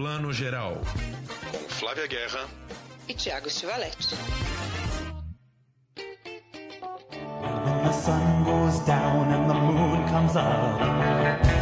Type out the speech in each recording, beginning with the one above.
Plano Geral. Com Flávia Guerra e Tiago Stivaletti. When the sun goes down and the moon comes up.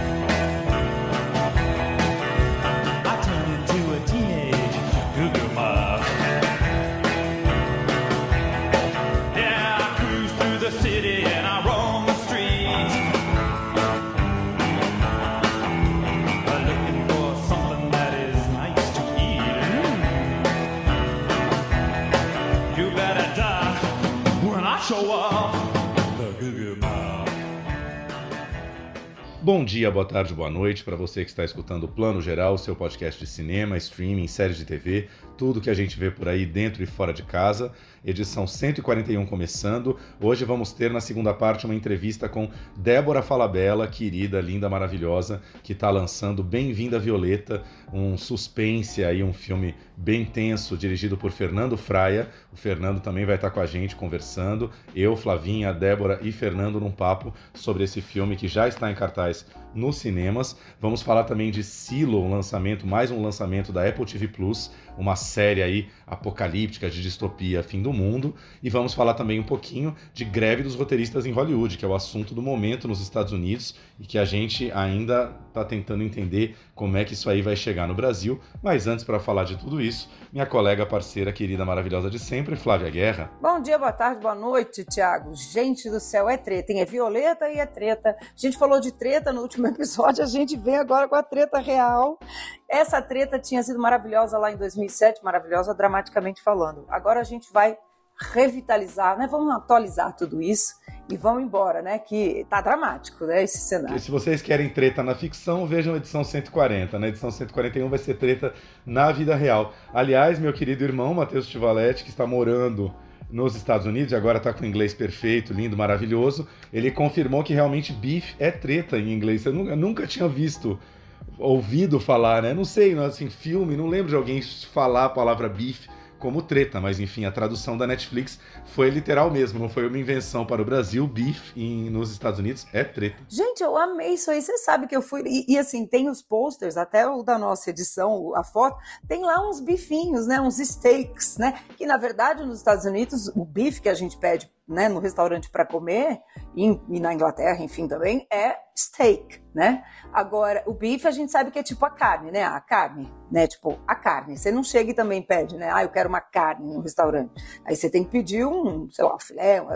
Bom dia, boa tarde, boa noite para você que está escutando o Plano Geral, seu podcast de cinema, streaming, séries de TV, tudo que a gente vê por aí dentro e fora de casa. Edição 141 começando. Hoje vamos ter na segunda parte uma entrevista com Débora Falabella, querida, linda, maravilhosa, que está lançando Bem-vinda Violeta, um suspense aí, um filme bem tenso, dirigido por Fernando Fraia. O Fernando também vai estar com a gente conversando. Eu, Flavinha, Débora e Fernando num papo sobre esse filme que já está em cartaz nos cinemas. Vamos falar também de Silo, um lançamento, mais um lançamento da Apple TV Plus, uma série aí apocalíptica de distopia, fim do mundo. E vamos falar também um pouquinho de greve dos roteiristas em Hollywood, que é o assunto do momento nos Estados Unidos e que a gente ainda está tentando entender como é que isso aí vai chegar no Brasil. Mas antes, para falar de tudo isso, minha colega, parceira, querida, maravilhosa de sempre, Flávia Guerra. Bom dia, boa tarde, boa noite, Tiago. Gente do céu, é treta, hein? É violeta e é treta. A gente falou de treta no último episódio, a gente vem agora com a treta real. Essa treta tinha sido maravilhosa lá em 2007, maravilhosa dramaticamente falando. Agora a gente vai revitalizar, né? Vamos atualizar tudo isso e vamos embora, né? Que tá dramático, né? Esse cenário. E se vocês querem treta na ficção, vejam a edição 140. Na edição 141 vai ser treta na vida real. Aliás, meu querido irmão Matheus Tivaletti, que está morando nos Estados Unidos e agora está com inglês perfeito, lindo, maravilhoso, ele confirmou que realmente beef é treta em inglês. Eu nunca, eu nunca tinha visto, ouvido falar, né? Não sei, assim, filme, não lembro de alguém falar a palavra beef como treta, mas enfim, a tradução da Netflix foi literal mesmo, não foi uma invenção para o Brasil. Beef nos Estados Unidos é treta. Gente, eu amei isso aí. Você sabe que eu fui. E, e, assim, tem os posters, até o da nossa edição, a foto, tem lá uns bifinhos, né? Uns steaks, né? Que na verdade nos Estados Unidos, o bife que a gente pede né, no restaurante para comer, e, e, na Inglaterra, enfim, também, é steak, né? Agora, o bife a gente sabe que é tipo a carne, né? A carne, né? Tipo, a carne. Você não chega e também pede, né? Ah, eu quero uma carne no restaurante. Aí você tem que pedir um, sei lá, um filé. Um...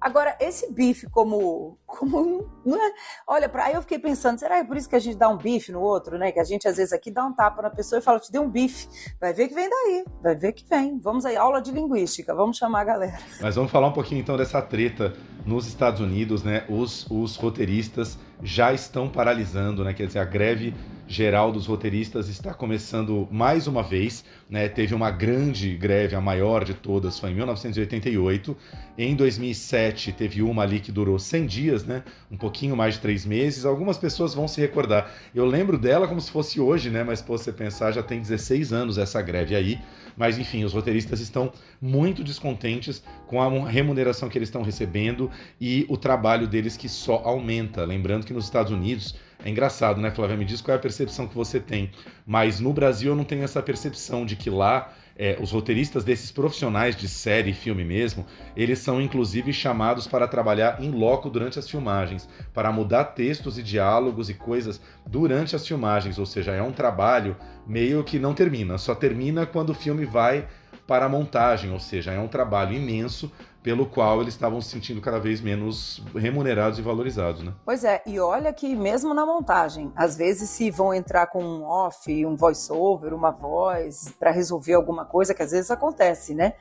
Agora, esse bife como, como, não é? Olha, pra, aí eu fiquei pensando, será que é por isso que a gente dá um bife no outro, né? Que a gente às vezes aqui dá um tapa na pessoa e fala, te dei um bife. Vai ver que vem daí, vai ver que vem. Vamos aí, aula de linguística, vamos chamar a galera. Mas vamos falar um pouquinho então dessa treta nos Estados Unidos, né? Os, os roteiristas já estão paralisando, né? Quer dizer, a greve geral dos roteiristas está começando mais uma vez. Né? Teve uma grande greve, a maior de todas, foi em 1988. Em 2007 teve uma ali que durou 100 dias, né? um pouquinho mais de três meses. Algumas pessoas vão se recordar. Eu lembro dela como se fosse hoje, né? mas se você pensar, já tem 16 anos essa greve aí. Mas enfim, os roteiristas estão muito descontentes com a remuneração que eles estão recebendo e o trabalho deles que só aumenta. Lembrando que nos Estados Unidos é engraçado, né, Flávia? Me diz qual é a percepção que você tem. Mas no Brasil eu não tenho essa percepção de que lá é, os roteiristas desses profissionais de série e filme mesmo, eles são inclusive chamados para trabalhar em loco durante as filmagens, para mudar textos e diálogos e coisas durante as filmagens, ou seja, é um trabalho meio que não termina, só termina quando o filme vai para a montagem, ou seja, é um trabalho imenso pelo qual eles estavam se sentindo cada vez menos remunerados e valorizados, né? Pois é, e olha que mesmo na montagem, às vezes se vão entrar com um off, um voice-over, uma voz para resolver alguma coisa, que às vezes acontece, né?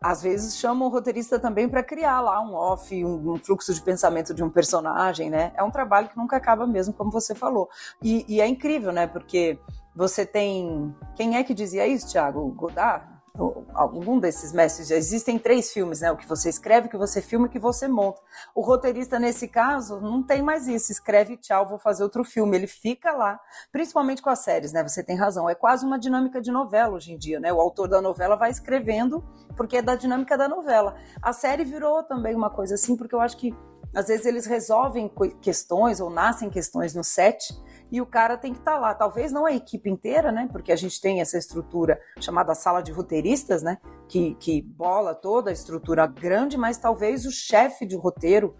Às vezes chamam o roteirista também para criar lá um off, um, um, fluxo de pensamento de um personagem, né? É um trabalho que nunca acaba mesmo, como você falou. E, e é incrível, né? Porque você tem. Quem é que dizia isso, Thiago? Godard? Algum desses mestres, existem três filmes, né? O que você escreve, o que você filma e o que você monta. O roteirista, nesse caso, não tem mais isso. Escreve tchau, vou fazer outro filme. Ele fica lá, principalmente com as séries, né? Você tem razão. É quase uma dinâmica de novela hoje em dia, né? O autor da novela vai escrevendo porque é da dinâmica da novela. A série virou também uma coisa assim, porque eu acho que Às vezes eles resolvem questões ou nascem questões no set e o cara tem que estar tá lá. Talvez não a equipe inteira, né? Porque a gente tem essa estrutura chamada sala de roteiristas, né? Que, que bola toda a estrutura grande, mas talvez o chefe de roteiro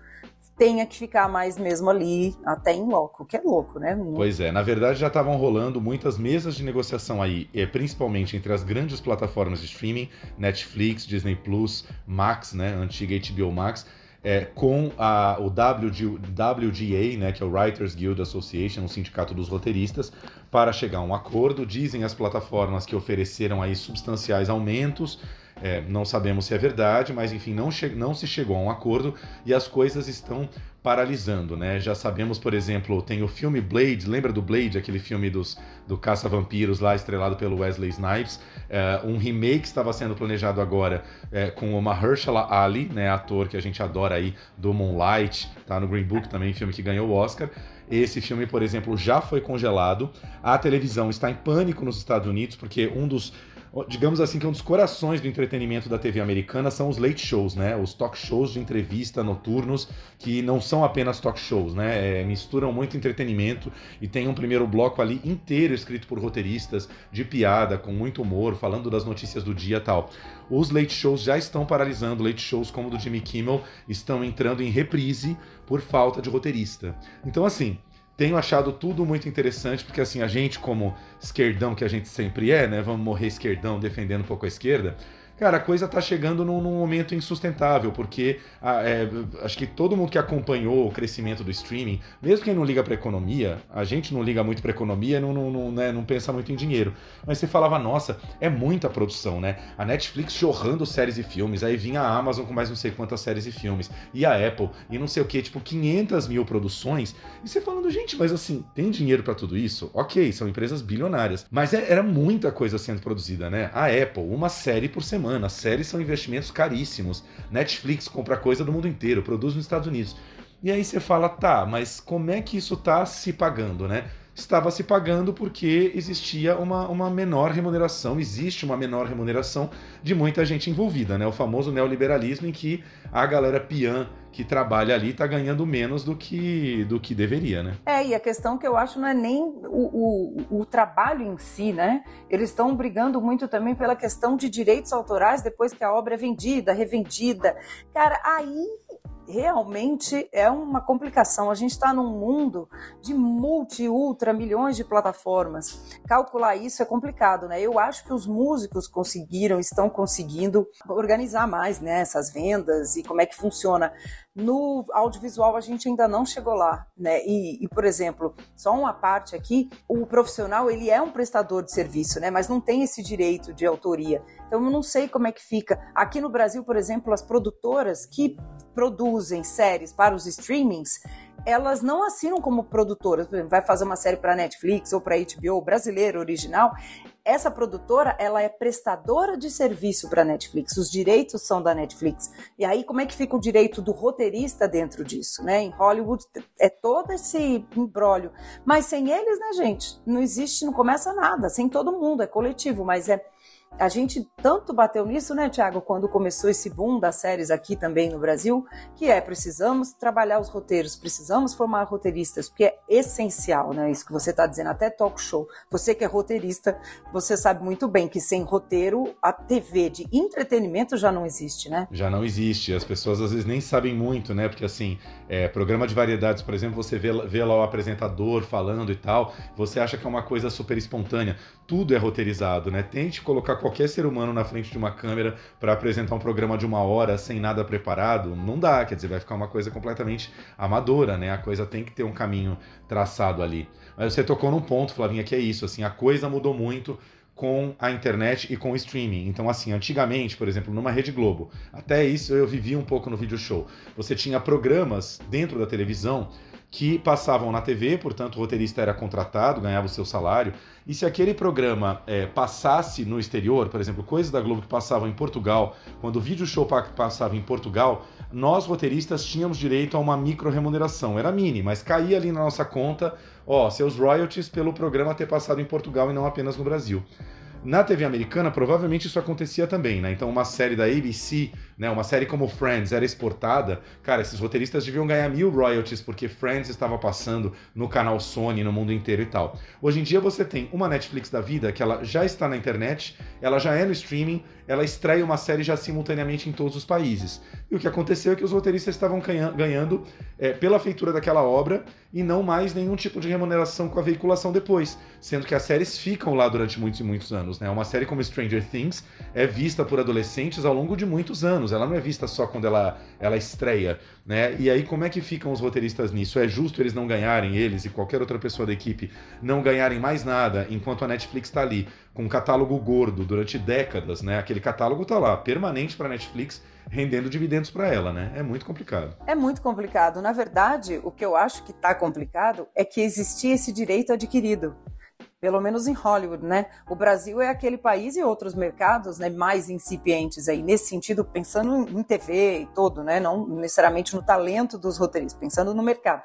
tenha que ficar mais mesmo ali, até em loco, que é louco, né? Pois é, na verdade já estavam rolando muitas mesas de negociação aí, principalmente entre as grandes plataformas de streaming, Netflix, Disney Plus, Max, né, antiga HBO Max, é, com a, o WG, WGA, né, que é o Writers Guild Association, o sindicato dos roteiristas, para chegar a um acordo. Dizem as plataformas que ofereceram aí substanciais aumentos é, não sabemos se é verdade, mas enfim, não, não se chegou a um acordo e as coisas estão paralisando, né? Já sabemos, por exemplo, tem o filme Blade, lembra do Blade, aquele filme dos, do caça-vampiros lá, estrelado pelo Wesley Snipes? É, um remake estava sendo planejado agora é, com o Mahershala Ali, né, ator que a gente adora aí do Moonlight, tá no Green Book também, filme que ganhou o Oscar. Esse filme, por exemplo, já foi congelado. A televisão está em pânico nos Estados Unidos, porque um dos digamos assim, que um dos corações do entretenimento da TV americana são os late shows, né? Os talk shows de entrevista noturnos, que não são apenas talk shows, né? É, misturam muito entretenimento e tem um primeiro bloco ali inteiro escrito por roteiristas, de piada, com muito humor, falando das notícias do dia e tal. Os late shows já estão paralisando, late shows como o do Jimmy Kimmel estão entrando em reprise por falta de roteirista. Então, assim, tenho achado tudo muito interessante, porque assim, a gente, como esquerdão que a gente sempre é, né? Vamos morrer esquerdão defendendo um pouco a esquerda. Cara, a coisa tá chegando num, num momento insustentável, porque a, é, acho que todo mundo que acompanhou o crescimento do streaming, mesmo quem não liga pra economia, a gente não liga muito pra economia, não, não, não, né, não pensa muito em dinheiro. Mas você falava, nossa, é muita produção, né? A Netflix jorrando séries e filmes, aí vinha a Amazon com mais não sei quantas séries e filmes, e a Apple, e não sei o que, tipo 500 mil produções, e você falando, gente, mas assim, tem dinheiro para tudo isso? Ok, são empresas bilionárias, mas é, era muita coisa sendo produzida, né? A Apple, uma série por semana semana. Séries são investimentos caríssimos. Netflix compra coisa do mundo inteiro, produz nos Estados Unidos. E aí você fala, tá, mas como é que isso está se pagando, né? Estava se pagando porque existia uma, uma menor remuneração, existe uma menor remuneração de muita gente envolvida, né? O famoso neoliberalismo em que a galera piã que trabalha ali está ganhando menos do que, do que deveria, né? É, e a questão que eu acho não é nem o, o, o trabalho em si, né? Eles estão brigando muito também pela questão de direitos autorais depois que a obra é vendida, revendida. Cara, aí realmente é uma complicação. A gente está num mundo de multi, ultra milhões de plataformas. Calcular isso é complicado, né? Eu acho que os músicos conseguiram, estão conseguindo organizar mais né, essas vendas e como é que funciona. No audiovisual a gente ainda não chegou lá, né? E, e, por exemplo, só uma parte aqui, o profissional ele é um prestador de serviço, né? Mas não tem esse direito de autoria. Então eu não sei como é que fica. Aqui no Brasil, por exemplo, as produtoras que produzem séries para os streamings, elas não assinam como produtoras. Por exemplo, vai fazer uma série para Netflix ou para HBO brasileira original. Essa produtora, ela é prestadora de serviço para Netflix. Os direitos são da Netflix. E aí, como é que fica o direito do roteirista dentro disso, né? Em Hollywood é todo esse embrólio. Mas sem eles, né, gente? Não existe, não começa nada. Sem todo mundo, é coletivo, mas é a gente tanto bateu nisso, né, Tiago, quando começou esse boom das séries aqui também no Brasil, que é precisamos trabalhar os roteiros, precisamos formar roteiristas, porque é essencial, né? Isso que você está dizendo, até talk show. Você que é roteirista, você sabe muito bem que sem roteiro, a TV de entretenimento já não existe, né? Já não existe. As pessoas às vezes nem sabem muito, né? Porque assim, é, programa de variedades, por exemplo, você vê, vê lá o apresentador falando e tal, você acha que é uma coisa super espontânea. Tudo é roteirizado, né? Tente colocar qualquer ser humano na frente de uma câmera para apresentar um programa de uma hora sem nada preparado, não dá, quer dizer, vai ficar uma coisa completamente amadora, né? A coisa tem que ter um caminho traçado ali. Mas você tocou num ponto, Flavinha, que é isso, assim, a coisa mudou muito com a internet e com o streaming. Então, assim, antigamente, por exemplo, numa Rede Globo, até isso eu vivi um pouco no vídeo show. Você tinha programas dentro da televisão que passavam na TV, portanto o roteirista era contratado, ganhava o seu salário. E se aquele programa é, passasse no exterior, por exemplo, coisas da Globo que passavam em Portugal, quando o vídeo show passava em Portugal, nós roteiristas tínhamos direito a uma micro remuneração. Era mini, mas caía ali na nossa conta, ó, seus royalties pelo programa ter passado em Portugal e não apenas no Brasil. Na TV americana, provavelmente isso acontecia também, né? Então, uma série da ABC, né? Uma série como Friends era exportada. Cara, esses roteiristas deviam ganhar mil royalties porque Friends estava passando no canal Sony no mundo inteiro e tal. Hoje em dia você tem uma Netflix da vida que ela já está na internet, ela já é no streaming, ela extrai uma série já simultaneamente em todos os países. E o que aconteceu é que os roteiristas estavam ganhando é, pela feitura daquela obra e não mais nenhum tipo de remuneração com a veiculação depois, sendo que as séries ficam lá durante muitos e muitos anos. Né? Uma série como Stranger Things é vista por adolescentes ao longo de muitos anos, ela não é vista só quando ela, ela estreia. Né? E aí, como é que ficam os roteiristas nisso? É justo eles não ganharem, eles e qualquer outra pessoa da equipe, não ganharem mais nada enquanto a Netflix está ali com um catálogo gordo durante décadas, né? Aquele catálogo tá lá, permanente para Netflix, rendendo dividendos para ela, né? É muito complicado. É muito complicado. Na verdade, o que eu acho que está complicado é que existia esse direito adquirido. Pelo menos em Hollywood, né? O Brasil é aquele país e outros mercados né, mais incipientes aí, nesse sentido, pensando em TV e todo, né? Não necessariamente no talento dos roteiristas, pensando no mercado.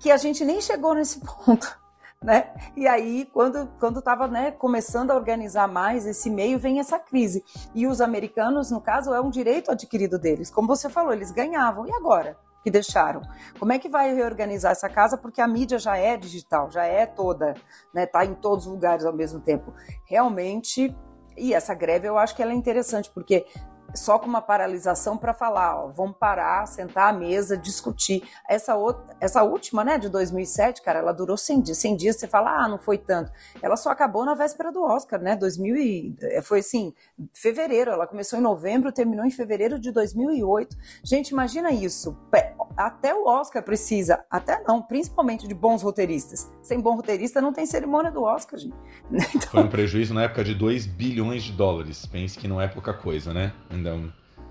Que a gente nem chegou nesse ponto né? E aí, quando quando estava né, começando a organizar mais esse meio, vem essa crise. E os americanos, no caso, é um direito adquirido deles. Como você falou, eles ganhavam. E agora? Que deixaram. Como é que vai reorganizar essa casa? Porque a mídia já é digital, já é toda, né? Tá em todos os lugares ao mesmo tempo. Realmente e essa greve eu acho que ela é interessante, porque só com uma paralisação para falar, ó, vamos parar, sentar à mesa, discutir. Essa, outra, essa última, né, de 2007, cara, ela durou 100 dias. 100 dias você fala, ah, não foi tanto. Ela só acabou na véspera do Oscar, né, 2000 e, eh, foi assim, fevereiro, ela começou em novembro, terminou em fevereiro de 2008. Gente, imagina isso. Até o Oscar precisa, até não, principalmente de bons roteiristas. Sem bom roteirista não tem cerimônia do Oscar, gente. Então... Foi um prejuízo na época de 2 bilhões de dólares. Pense que não é pouca coisa, né?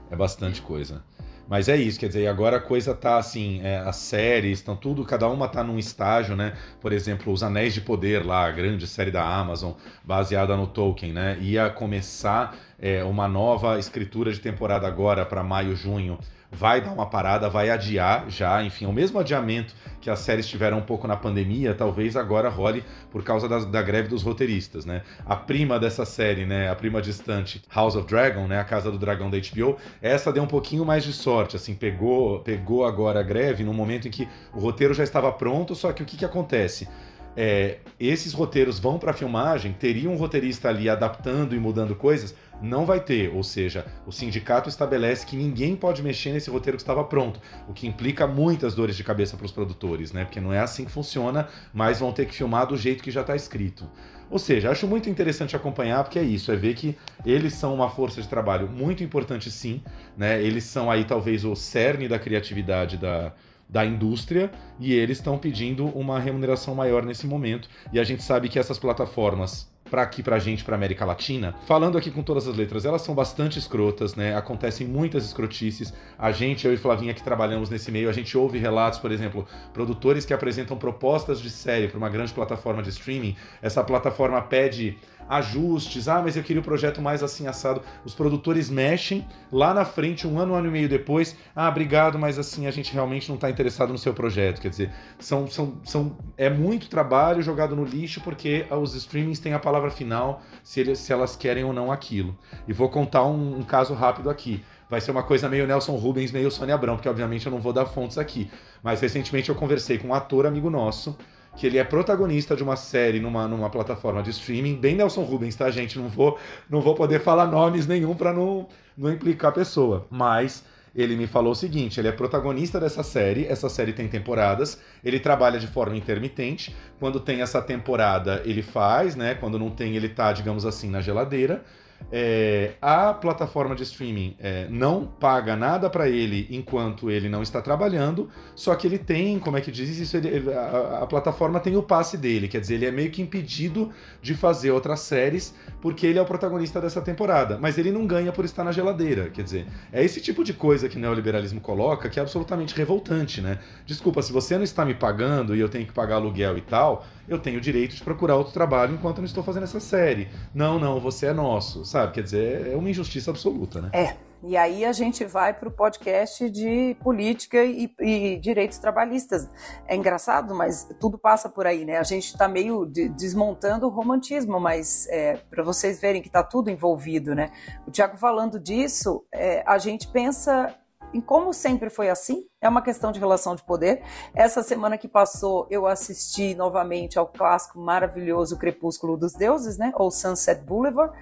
É bastante coisa. Mas é isso, quer dizer, agora a coisa tá assim, é, as séries estão tudo, cada uma tá num estágio, né? Por exemplo, Os Anéis de Poder lá, a grande série da Amazon, baseada no Tolkien, né? Ia começar é, uma nova escritura de temporada agora para maio, junho vai dar uma parada, vai adiar já, enfim, o mesmo adiamento que as séries tiveram um pouco na pandemia, talvez agora role por causa da, da, greve dos roteiristas, né? A prima dessa série, né, a prima distante, House of Dragon, né, a Casa do Dragão da HBO, essa deu um pouquinho mais de sorte, assim, pegou, pegou agora a greve no momento em que o roteiro já estava pronto, só que o que, que acontece? É, esses roteiros vão para filmagem, teria um roteirista ali adaptando e mudando coisas, não vai ter, ou seja, o sindicato estabelece que ninguém pode mexer nesse roteiro que estava pronto, o que implica muitas dores de cabeça para os produtores, né? Porque não é assim que funciona, mas vão ter que filmar do jeito que já está escrito. Ou seja, acho muito interessante acompanhar, porque é isso, é ver que eles são uma força de trabalho muito importante sim, né? Eles são aí talvez o cerne da criatividade da, da indústria e eles estão pedindo uma remuneração maior nesse momento. E a gente sabe que essas plataformas para aqui pra gente, pra América Latina, falando aqui com todas as letras, elas são bastante escrotas, né? Acontecem muitas escrotices. A gente, eu e Flavinha que trabalhamos nesse meio, a gente ouve relatos, por exemplo, produtores que apresentam propostas de série para uma grande plataforma de streaming. Essa plataforma pede ajustes. Ah, mas eu queria o projeto mais assim assado. Os produtores mexem lá na frente, um ano, um ano e meio depois. Ah, obrigado, mas assim a gente realmente não está interessado no seu projeto. Quer dizer, são, são, são, é muito trabalho jogado no lixo porque os streamings têm a palavra final se, eles, se elas querem ou não aquilo. E vou contar um, um caso rápido aqui vai ser uma coisa meio Nelson Rubens, meio Sônia Abrão, porque obviamente eu não vou dar fontes aqui. Mas recentemente eu conversei com um ator amigo nosso que ele é protagonista de uma série numa, numa plataforma de streaming, bem Nelson Rubens, tá, gente? Não vou, não vou poder falar nomes nenhum para não, não implicar a pessoa. Mas ele me falou o seguinte: ele é protagonista dessa série, essa série tem temporadas, ele trabalha de forma intermitente. Quando tem essa temporada, ele faz, né? Quando não tem, ele tá, digamos assim, na geladeira. É, a plataforma de streaming é, não paga nada para ele enquanto ele não está trabalhando, só que ele tem, como é que diz isso? Ele, a, a, plataforma tem o passe dele, quer dizer, ele é meio que impedido de fazer outras séries porque ele é o protagonista dessa temporada, mas ele não ganha por estar na geladeira, quer dizer, é esse tipo de coisa que o neoliberalismo coloca que é absolutamente revoltante, né? Desculpa, se você não está me pagando e eu tenho que pagar aluguel e tal eu tenho o direito de procurar outro trabalho enquanto eu não estou fazendo essa série. Não, não, você é nosso, sabe? Quer dizer, é uma injustiça absoluta, né? É. E aí a gente vai para o podcast de política e, e, direitos trabalhistas. É engraçado, mas tudo passa por aí, né? A gente está meio de, desmontando o romantismo, mas é, para vocês verem que está tudo envolvido, né? O Tiago falando disso, é, a gente pensa em como sempre foi assim, é uma questão de relação de poder. Essa semana que passou, eu assisti novamente ao clássico maravilhoso Crepúsculo dos Deuses, né? Ou Sunset Boulevard,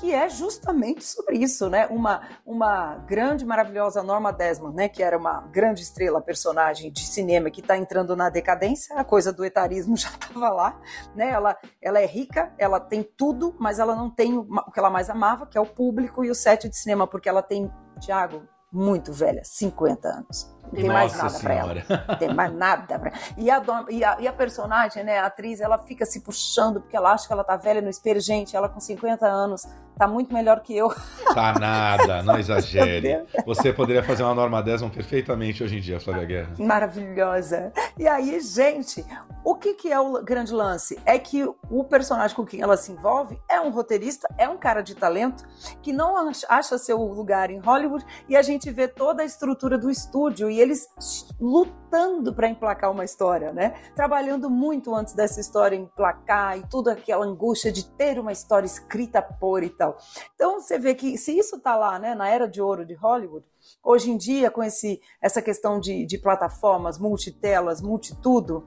que é justamente sobre isso, né? Uma, uma grande, maravilhosa Norma Desmond, né? Que era uma grande estrela, personagem de cinema que está entrando na decadência, a coisa do etarismo já estava lá, né? Ela, ela é rica, ela tem tudo, mas ela não tem o que ela mais amava, que é o público e o set de cinema, porque ela tem, Tiago, muito velha, 50 anos. Não tem mais nada para ela. Não tem mais nada pra e a, e, a, e a personagem, né, a atriz, ela fica se puxando porque ela acha que ela tá velha no espelho. Gente, ela com 50 anos tá muito melhor que eu. Tá nada, não exagere. Você poderia fazer uma Norma Desmond perfeitamente hoje em dia, Flávia Guerra. Maravilhosa. E aí, gente, o que, que é o grande lance? É que o personagem com quem ela se envolve é um roteirista, é um cara de talento que não acha seu lugar em Hollywood e a gente vê toda a estrutura do estúdio e eles lutando para emplacar uma história, né? Trabalhando muito antes dessa história emplacar e toda aquela angústia de ter uma história escrita por e tal. Então você vê que se isso tá lá, né, na era de ouro de Hollywood, hoje em dia com esse essa questão de, de plataformas, multitelas, multitudo,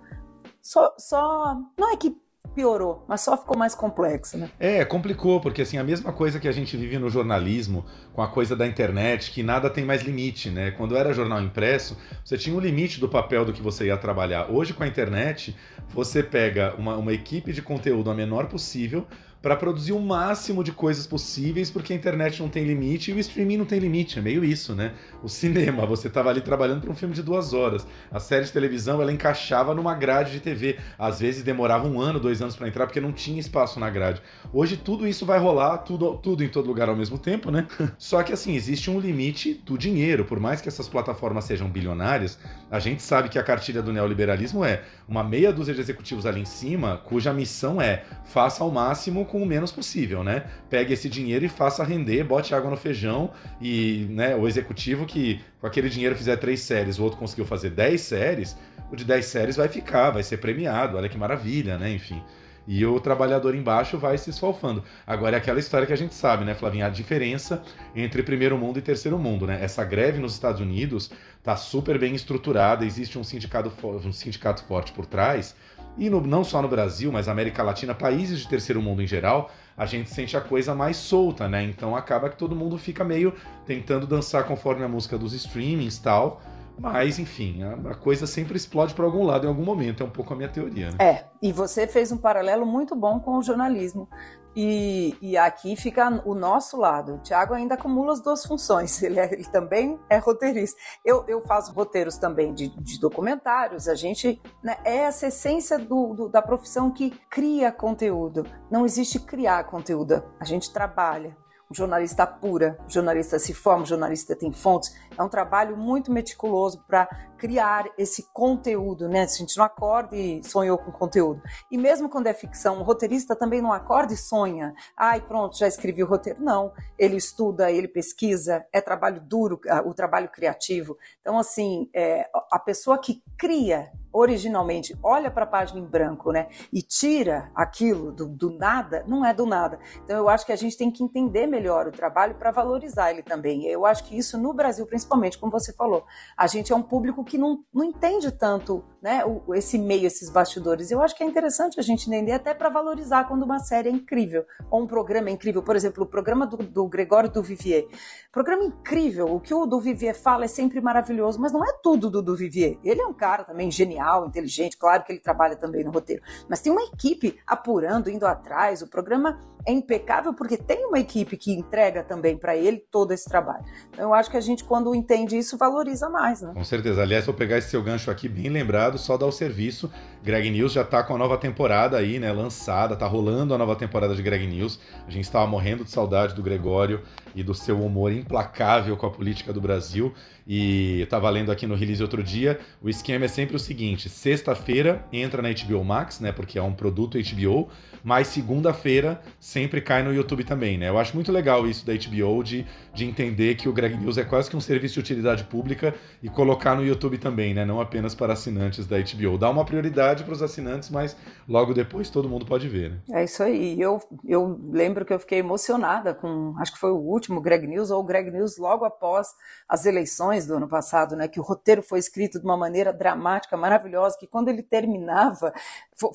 só, só não é que piorou, mas só ficou mais complexo, né? É, complicou, porque assim, a mesma coisa que a gente vive no jornalismo, com a coisa da internet, que nada tem mais limite, né? Quando era jornal impresso, você tinha um limite do papel do que você ia trabalhar. Hoje, com a internet, você pega uma, uma equipe de conteúdo a menor possível, para produzir o máximo de coisas possíveis, porque a internet não tem limite e o streaming não tem limite. É meio isso, né? O cinema, você estava ali trabalhando para um filme de duas horas. A série de televisão, ela encaixava numa grade de TV. Às vezes demorava um ano, dois anos para entrar, porque não tinha espaço na grade. Hoje tudo isso vai rolar, tudo, tudo em todo lugar ao mesmo tempo, né? Só que assim, existe um limite do dinheiro. Por mais que essas plataformas sejam bilionárias, a gente sabe que a cartilha do neoliberalismo é uma meia dúzia de executivos ali em cima, cuja missão é faça ao máximo com o menos possível, né? Pegue esse dinheiro e faça render, bote água no feijão e né, o executivo que com aquele dinheiro fizer três séries, o outro conseguiu fazer dez séries, o de dez séries vai ficar, vai ser premiado, olha que maravilha, né? Enfim. E o trabalhador embaixo vai se esfalfando. Agora é aquela história que a gente sabe, né, Flavinha? A diferença entre primeiro mundo e terceiro mundo, né? Essa greve nos Estados Unidos tá super bem estruturada, existe um sindicato, um sindicato forte por trás e no, não só no Brasil, mas América Latina, países de terceiro mundo em geral, a gente sente a coisa mais solta, né? Então acaba que todo mundo fica meio tentando dançar conforme a música dos streamings e tal. Mas, enfim, a, a coisa sempre explode para algum lado em algum momento, é um pouco a minha teoria. Né? É, e você fez um paralelo muito bom com o jornalismo. E, e, aqui fica o nosso lado. O Tiago ainda acumula as duas funções. Ele, é, ele também é roteirista. Eu, eu faço roteiros também de, de documentários. A gente né, é essa essência do, do, da profissão que cria conteúdo. Não existe criar conteúdo. A gente trabalha jornalista apura, jornalista se forma, jornalista tem fontes. É um trabalho muito meticuloso para criar esse conteúdo, né? A gente não acorda e sonhou com conteúdo. E mesmo quando é ficção, o roteirista também não acorda e sonha. Ai, pronto, já escrevi o roteiro. Não, ele estuda, ele pesquisa, é trabalho duro, ah, o trabalho criativo. Então, assim, é, a pessoa que cria originalmente olha para a página em branco, né, e tira aquilo do, do, nada, não é do nada. Então eu acho que a gente tem que entender melhor o trabalho para valorizar ele também. Eu acho que isso no Brasil, principalmente, como você falou, a gente é um público que não, não entende tanto, né, o, esse meio, esses bastidores. Eu acho que é interessante a gente entender até para valorizar quando uma série é incrível ou um programa é incrível. Por exemplo, o programa do, do Gregório Duvivier, programa incrível. O que o Duvivier fala é sempre maravilhoso, mas não é tudo do Duvivier. Ele é um cara também genial, inteligente, claro que ele trabalha também no roteiro, mas tem uma equipe apurando, indo atrás, o programa é impecável porque tem uma equipe que entrega também para ele todo esse trabalho. Então eu acho que a gente, quando entende isso, valoriza mais, né? Com certeza. Aliás, vou pegar esse seu gancho aqui bem lembrado, só dar o serviço. Greg News já tá com a nova temporada aí, né? Lançada, tá rolando a nova temporada de Greg News. A gente estava morrendo de saudade do Gregório e do seu humor implacável com a política do Brasil. E eu tava lendo aqui no release outro dia, o esquema é sempre o seguinte: sexta-feira entra na HBO Max, né? Porque é um produto HBO, mas segunda-feira sempre cai no YouTube também, né? Eu acho muito legal isso da HBO de, de entender que o Greg News é quase que um serviço de utilidade pública e colocar no YouTube também, né? Não apenas para assinantes da HBO. Dá uma prioridade para os assinantes, mas logo depois todo mundo pode ver, né? É isso aí. Eu, eu lembro que eu fiquei emocionada com, acho que foi o último Greg News, ou o Greg News logo após as eleições do ano passado, né? Que o roteiro foi escrito de uma maneira dramática, maravilhosa, que quando ele terminava,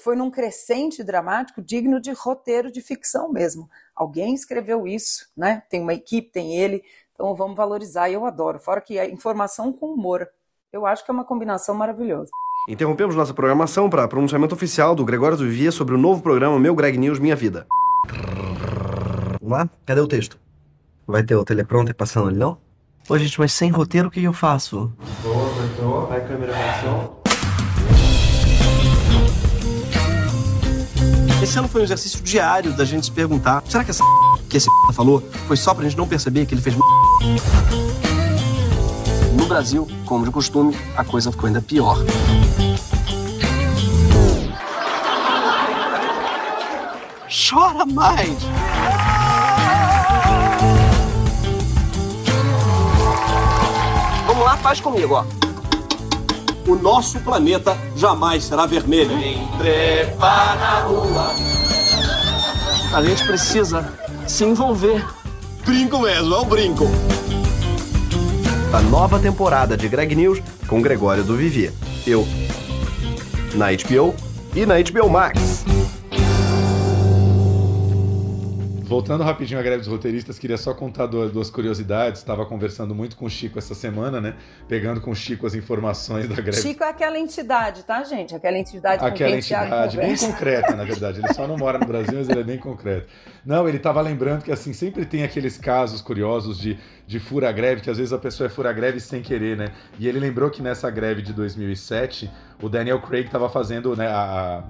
foi num crescente dramático digno de roteiro de ficção mesmo. Alguém escreveu isso, né? Tem uma equipe, tem ele, então vamos valorizar. E eu adoro. Fora que a informação com humor, eu acho que é uma combinação maravilhosa. Interrompemos nossa programação para pronunciamento oficial do Gregório do Vivia sobre o novo programa Meu Greg News Minha Vida. Vamos lá? Cadê o texto? Vai ter o teleprompter passando ali, não? Ô, gente, mas sem roteiro o que eu faço? Boa, apertou. Vai câmera, vai som. Esse ano foi um exercício diário da gente se perguntar: será que essa que esse falou foi só pra gente não perceber que ele fez No Brasil, como de costume, a coisa ficou ainda pior. Chora mais! Faz comigo, ó. O nosso planeta jamais será vermelho. Trepa na rua. A gente precisa se envolver. Brinco mesmo, é um brinco. A nova temporada de Greg News com Gregório do Vivier. Eu. Na HBO e na HBO Max. Voltando rapidinho à greve dos roteiristas, queria só contar duas, duas curiosidades. Estava conversando muito com o Chico essa semana, né? Pegando com o Chico as informações da greve. Chico é aquela entidade, tá, gente? Aquela entidade Aquela entidade, bem concreta, na verdade. Ele só não mora no Brasil, mas ele é bem concreto. Não, ele estava lembrando que assim sempre tem aqueles casos curiosos de, de fura-greve, que às vezes a pessoa é fura-greve sem querer, né? E ele lembrou que nessa greve de 2007, o Daniel Craig estava fazendo né, a, a-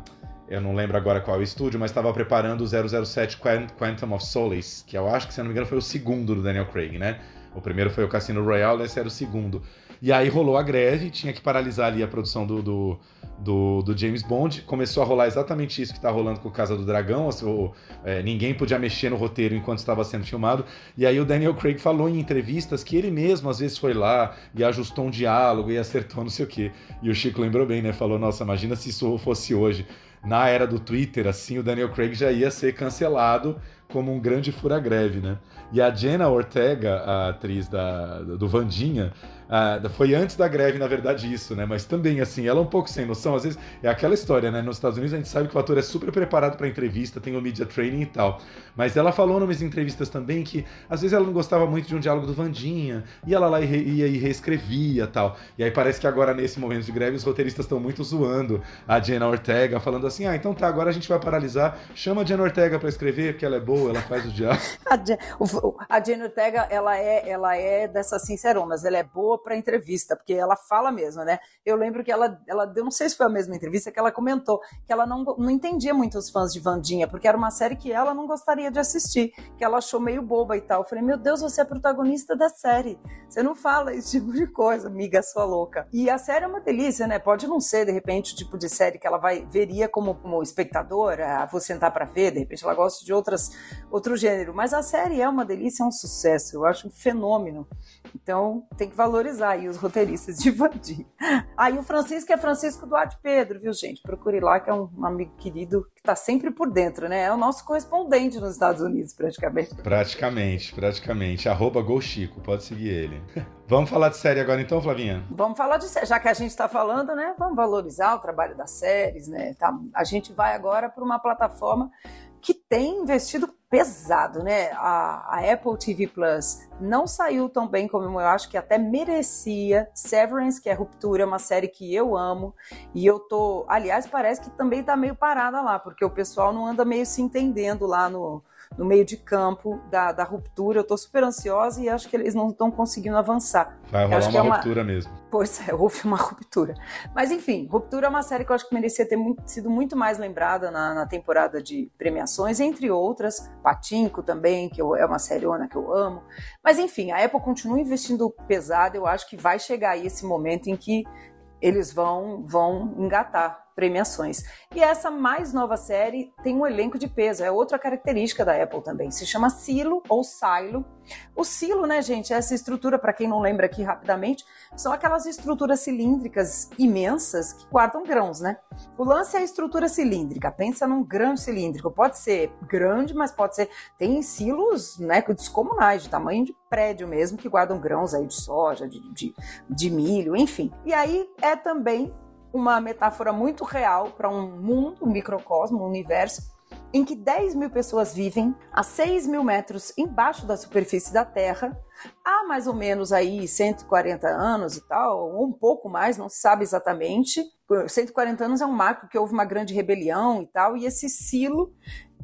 eu não lembro agora qual é estúdio, mas estava preparando o 007 Quant- Quantum of Solace, que eu acho que, se não me engano, foi o segundo do Daniel Craig, né? O primeiro foi o Cassino Royale, esse era o segundo. E aí rolou a greve, tinha que paralisar ali a produção do, do, do, do James Bond. Começou a rolar exatamente isso que tá rolando com o Casa do Dragão. assim, o- é, ninguém podia mexer no roteiro enquanto estava sendo filmado. E aí o Daniel Craig falou em entrevistas que ele mesmo às vezes foi lá e ajustou um diálogo e acertou não sei o quê. E o Chico lembrou bem, né? Falou, nossa, imagina se isso fosse hoje. Na era do Twitter, assim, o Daniel Craig já ia ser cancelado como um grande fura-greve, né? E a Jenna Ortega, a atriz da, do Vandinha, ah, foi antes da greve, na verdade, isso, né? Mas também, assim, ela é um pouco sem noção. Às vezes é aquela história, né? Nos Estados Unidos a gente sabe que o ator é super preparado para entrevista, tem o media training e tal. Mas ela falou nas entrevistas também que às vezes ela não gostava muito de um diálogo do Vandinha, e ela lá ia e reescrevia tal. E aí parece que agora, nesse momento de greve, os roteiristas estão muito zoando a Jenna Ortega, falando assim: ah, então tá, agora a gente vai paralisar, chama a Jenna Ortega para escrever, porque ela é boa, ela faz o diálogo. A, Jen, o- a Jenny Ortega, ela é, ela é dessas sinceronas, ela é boa para entrevista, porque ela fala mesmo, né? Eu lembro que ela, ela deu, não sei se foi a mesma entrevista, que ela comentou que ela não, não entendia muito os fãs de Vandinha, porque era uma série que ela não gostaria de assistir, que ela achou meio boba e tal. Eu falei, meu Deus, você é protagonista da série, você não fala esse tipo de coisa, amiga sua louca. E a série é uma delícia, né? Pode não ser, de repente, o tipo de série que ela vai veria como, como espectadora, vou sentar para ver, de repente ela gosta de outras outro gênero. Mas a série é uma delícia, é um sucesso. Eu acho um fenômeno. Então tem que valorizar aí os roteiristas de Vandinha. Aí o Francisco é Francisco Duarte Pedro, viu, gente? Procure lá, que é um amigo querido que tá sempre por dentro, né? É o nosso correspondente nos Estados Unidos, praticamente. Praticamente, praticamente. Arroba Golchico, pode seguir ele. Vamos falar de série agora então, Flavinha? Vamos falar de série, já que a gente está falando, né? Vamos valorizar o trabalho das séries, né? Tá, a gente vai agora para uma plataforma que tem investido pesado, né? A, a, Apple TV Plus não saiu tão bem como eu acho que até merecia. Severance, que é Ruptura, é uma série que eu amo e eu tô, aliás, parece que também tá meio parada lá, porque o pessoal não anda meio se entendendo lá no no meio de campo da, da ruptura. Eu estou super ansiosa e acho que eles não estão conseguindo avançar. Vai rolar uma, é uma ruptura mesmo. Pois é, houve uma ruptura. Mas enfim, Ruptura é uma série que eu acho que merecia ter muito- sido muito mais lembrada na, na temporada de premiações, entre outras. Patinco também, que eu- é uma seriona que eu amo. Mas enfim, a Apple continua investindo pesado. Eu acho que vai chegar aí esse momento em que eles vão, vão engatar premiações. E essa mais nova série tem um elenco de peso, é outra característica da Apple também. Se chama Silo ou Silo. O silo, né, gente, é essa estrutura, para quem não lembra aqui rapidamente, são aquelas estruturas cilíndricas imensas que guardam grãos, né? O lance é a estrutura cilíndrica. Pensa num grão cilíndrico. Pode ser grande, mas pode ser. Tem silos né, descomunais, de tamanho de prédio mesmo, que guardam grãos aí de soja, de, de, de milho, enfim. E aí é também uma metáfora muito real para um mundo, um microcosmo, um universo em que 10 mil pessoas vivem a 6 mil metros embaixo da superfície da Terra, há mais ou menos aí 140 anos e tal, ou um pouco mais, não se sabe exatamente. 140 anos é um marco que houve uma grande rebelião e tal, e esse silo,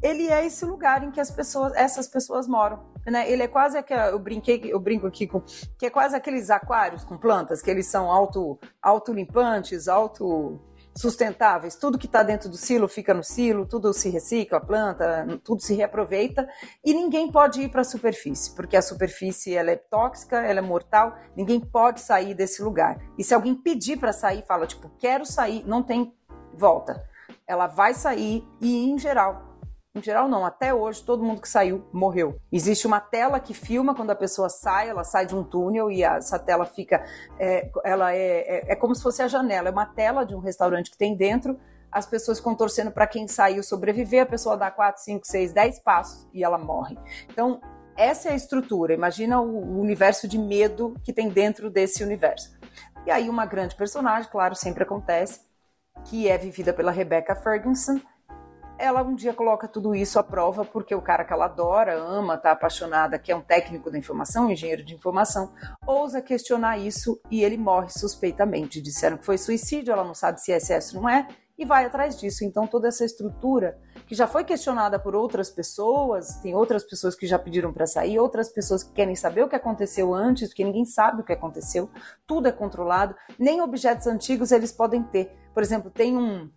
ele é esse lugar em que as pessoas, essas pessoas moram. Né? Ele é quase aquela, eu brinquei, eu brinco aqui com, que é quase aqueles aquários com plantas, que eles são auto, autolimpantes, auto sustentáveis. Tudo que está dentro do silo fica no silo, tudo se recicla, a planta, tudo se reaproveita e ninguém pode ir para a superfície, porque a superfície ela é tóxica, ela é mortal, ninguém pode sair desse lugar. E se alguém pedir para sair, fala tipo, quero sair, não tem volta. Ela vai sair e em geral em geral, não. Até hoje, todo mundo que saiu morreu. Existe uma tela que filma quando a pessoa sai, ela sai de um túnel e essa tela fica. É, ela é, é, é como se fosse a janela, é uma tela de um restaurante que tem dentro. As pessoas ficam torcendo para quem saiu sobreviver, a pessoa dá 4, 5, 6, 10 passos e ela morre. Então, essa é a estrutura. Imagina o universo de medo que tem dentro desse universo. E aí, uma grande personagem, claro, sempre acontece, que é vivida pela Rebecca Ferguson ela um dia coloca tudo isso à prova porque o cara que ela adora, ama, tá apaixonada, que é um técnico da informação, um engenheiro de informação, ousa questionar isso e ele morre suspeitamente. Disseram que foi suicídio, ela não sabe se é excesso ou não é, e vai atrás disso. Então toda essa estrutura que já foi questionada por outras pessoas, tem outras pessoas que já pediram para sair, outras pessoas que querem saber o que aconteceu antes, porque ninguém sabe o que aconteceu. Tudo é controlado, nem objetos antigos eles podem ter. Por exemplo, tem um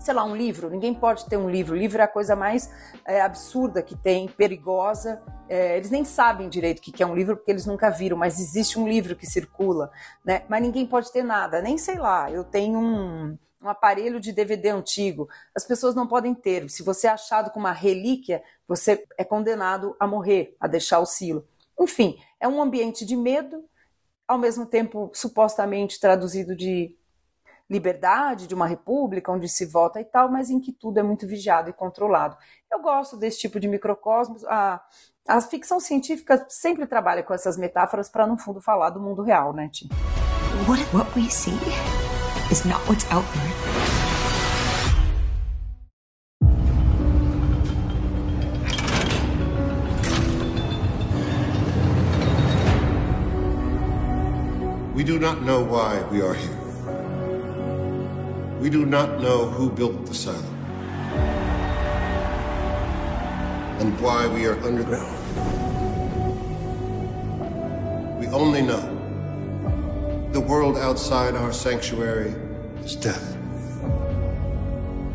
sei lá, um livro. Ninguém pode ter um livro. O livro é a coisa mais é, absurda que tem, perigosa. É, eles nem sabem direito o que é um livro porque eles nunca viram, mas existe um livro que circula, né? Mas ninguém pode ter nada. Nem sei lá. Eu tenho um, um aparelho de DVD antigo. As pessoas não podem ter. Se você é achado com uma relíquia, você é condenado a morrer, a deixar o silo. Enfim, é um ambiente de medo, ao mesmo tempo supostamente traduzido de liberdade, de uma república onde se vota e tal, mas em que tudo é muito vigiado e controlado. Eu gosto desse tipo de microcosmos. A, a ficção científica sempre trabalha com essas metáforas para, no fundo, falar do mundo real, né, Tim? What, what we see is not what's out there. We do not know why we are here. We do not know who built the silo. And why we are underground. We only know the world outside our sanctuary is death.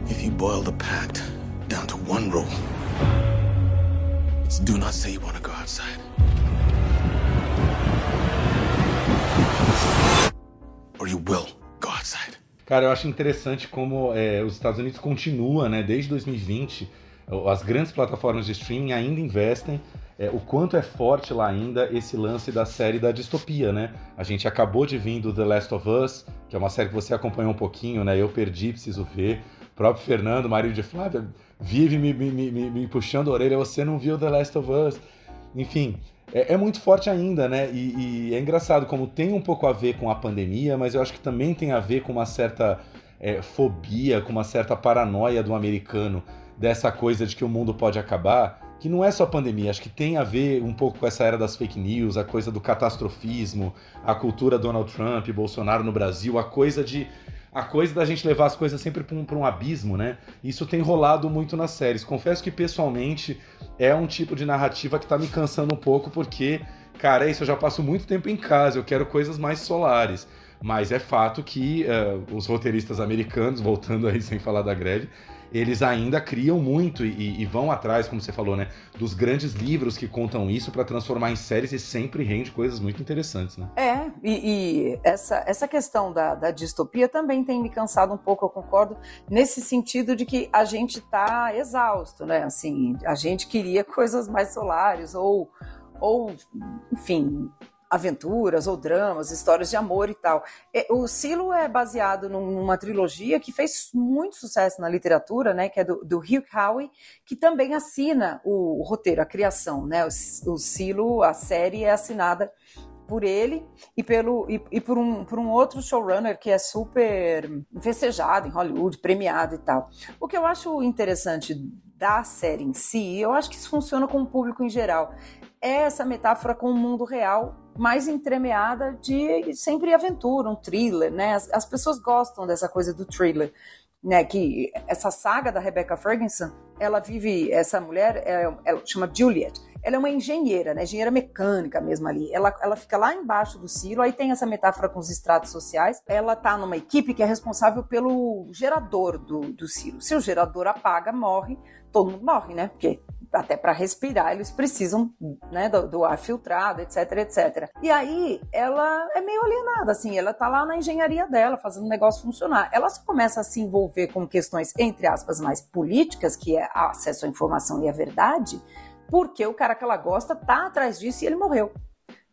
If you boil the pact down to one rule, it's do not say you want to go outside. Or you will. Cara, eu acho interessante como é, os Estados Unidos continua, né, desde 2020, as grandes plataformas de streaming ainda investem, é, o quanto é forte lá ainda esse lance da série da distopia, né? A gente acabou de vir do The Last of Us, que é uma série que você acompanhou um pouquinho, né? Eu perdi, preciso ver. O próprio Fernando, marido de Flávia, vive me, me, me, me puxando a orelha, você não viu The Last of Us. Enfim, é, é, muito forte ainda, né? E, e, é engraçado como tem um pouco a ver com a pandemia, mas eu acho que também tem a ver com uma certa é, fobia, com uma certa paranoia do americano dessa coisa de que o mundo pode acabar, que não é só pandemia, acho que tem a ver um pouco com essa era das fake news, a coisa do catastrofismo, a cultura Donald Trump, Bolsonaro no Brasil, a coisa de a coisa da gente levar as coisas sempre para um, um, abismo, né? Isso tem rolado muito nas séries. Confesso que pessoalmente é um tipo de narrativa que tá me cansando um pouco, porque, cara, é isso, eu já passo muito tempo em casa, eu quero coisas mais solares. Mas é fato que uh, os roteiristas americanos, voltando aí sem falar da greve, eles ainda criam muito e, e, vão atrás, como você falou, né, dos grandes livros que contam isso para transformar em séries e sempre rende coisas muito interessantes, né? É, e, e essa, essa questão da, da, distopia também tem me cansado um pouco, eu concordo, nesse sentido de que a gente tá exausto, né? Assim, a gente queria coisas mais solares ou ou, enfim, aventuras ou dramas, histórias de amor e tal. É, o Silo é baseado numa trilogia que fez muito sucesso na literatura, né, que é do, do Hugh Howey, que também assina o, o roteiro, a criação, né? O, o Silo, a série é assinada por ele e, pelo, e, e, por, um, por um outro showrunner que é super festejado em Hollywood, premiado e tal. O que eu acho interessante da série em si, eu acho que isso funciona com o público em geral, é essa metáfora com o mundo real mais entremeada de sempre aventura, um thriller, né? As, as, pessoas gostam dessa coisa do thriller, né? Que essa saga da Rebecca Ferguson, ela vive, essa mulher, é, ela chama Juliet, ela é uma engenheira, né? Engenheira mecânica mesmo ali. Ela, ela fica lá embaixo do silo, aí tem essa metáfora com os estratos sociais. Ela tá numa equipe que é responsável pelo gerador do, do silo. Se o gerador apaga, morre, todo mundo morre, né? Porque até para respirar, eles precisam né, do, do, ar filtrado, etc, etc. E aí ela é meio alienada, assim, ela tá lá na engenharia dela, fazendo o negócio funcionar. Ela só começa a se envolver com questões, entre aspas, mais políticas, que é acesso à informação e à verdade, porque o cara que ela gosta tá atrás disso e ele morreu.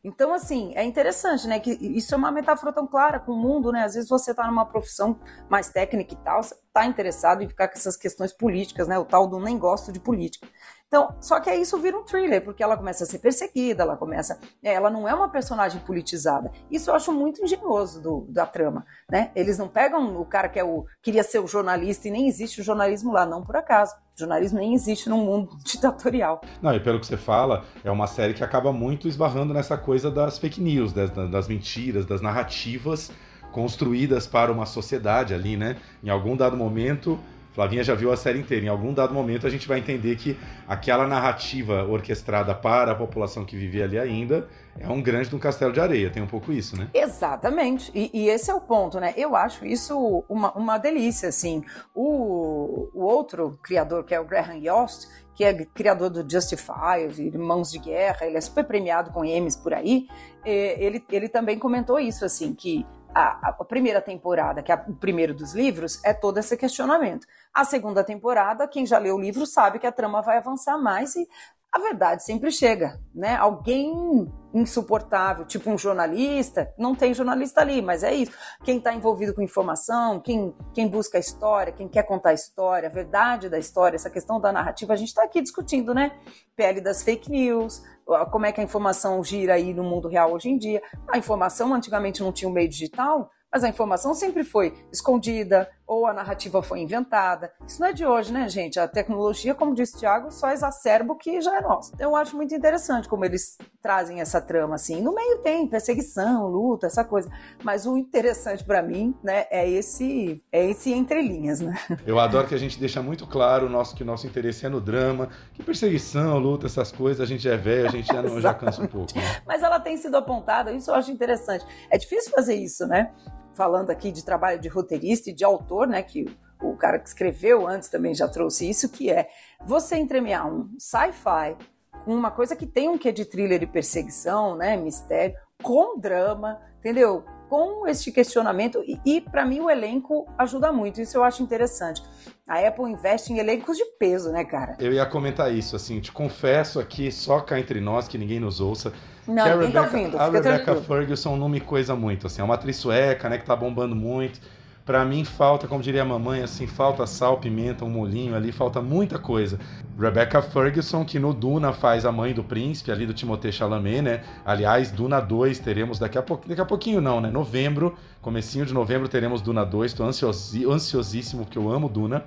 Então, assim, é interessante, né? Que isso é uma metáfora tão clara com o mundo, né? Às vezes você está numa profissão mais técnica e tal, está interessado em ficar com essas questões políticas, né? O tal do nem gosto de política. Então, só que aí isso vira um thriller, porque ela começa a ser perseguida, ela começa. É, ela não é uma personagem politizada. Isso eu acho muito engenhoso do, da trama. Né? Eles não pegam o cara que é o. queria ser o jornalista e nem existe o jornalismo lá, não por acaso. O jornalismo nem existe num mundo ditatorial. Não, e pelo que você fala, é uma série que acaba muito esbarrando nessa coisa das fake news, das, das mentiras, das narrativas construídas para uma sociedade ali, né? Em algum dado momento Flavinha já viu a série inteira. Em algum dado momento a gente vai entender que aquela narrativa orquestrada para a população que vivia ali ainda é um grande de um castelo de areia. Tem um pouco isso, né? Exatamente. E, e esse é o ponto, né? Eu acho isso uma, uma delícia, assim. O, o outro criador, que é o Graham Yost, que é criador do Justified, Irmãos de Guerra, ele é super premiado com Emmys por aí, ele, ele também comentou isso, assim, que a, a, primeira temporada, que é o primeiro dos livros, é todo esse questionamento. A segunda temporada, quem já leu o livro sabe que a trama vai avançar mais e a verdade sempre chega, né? Alguém insuportável, tipo um jornalista, não tem jornalista ali, mas é isso. Quem está envolvido com informação, quem, quem busca a história, quem quer contar a história, a verdade da história, essa questão da narrativa, a gente está aqui discutindo, né? Pele das fake news, como é que a informação gira aí no mundo real hoje em dia. A informação antigamente não tinha um meio digital, mas a informação sempre foi escondida ou a narrativa foi inventada. Isso não é de hoje, né, gente? A tecnologia, como disse o Tiago, só exacerba o que já é nosso. Eu acho muito interessante como eles trazem essa trama assim. No meio tem perseguição, luta, essa coisa, mas o interessante para mim, né, é esse é esse entre linhas, né? Eu adoro que a gente deixa muito claro o nosso que o nosso interesse é no drama, que perseguição, luta, essas coisas, a gente é velho, a gente já, não, já cansa um pouco. Né? Mas ela tem sido apontada, isso eu acho interessante. É difícil fazer isso, né? Falando aqui de trabalho de roteirista e de autor, né, que o cara que escreveu antes também já trouxe isso, que é você entremear um sci-fi com uma coisa que tem um quê de thriller e perseguição, né, mistério, com drama, entendeu? Com este questionamento e, e para mim o elenco ajuda muito, isso eu acho interessante. A Apple investe em elencos de peso, né, cara? Eu ia comentar isso, assim, te confesso aqui, só cá entre nós, que ninguém nos ouça, não, que a Rebecca, tá ouvindo, a Rebecca Ferguson não me coisa muito, assim, é uma atriz sueca, né, que tá bombando muito. Para mim falta, como diria a mamãe, assim, falta sal, pimenta, um molinho ali, falta muita coisa. Rebecca Ferguson, que no Duna faz a mãe do príncipe, ali do Timothée Chalamet, né? Aliás, Duna 2 teremos daqui a pouco, daqui a pouquinho não, né? Novembro, comecinho de novembro teremos Duna 2, tô ansiosi, ansiosíssimo porque eu amo Duna.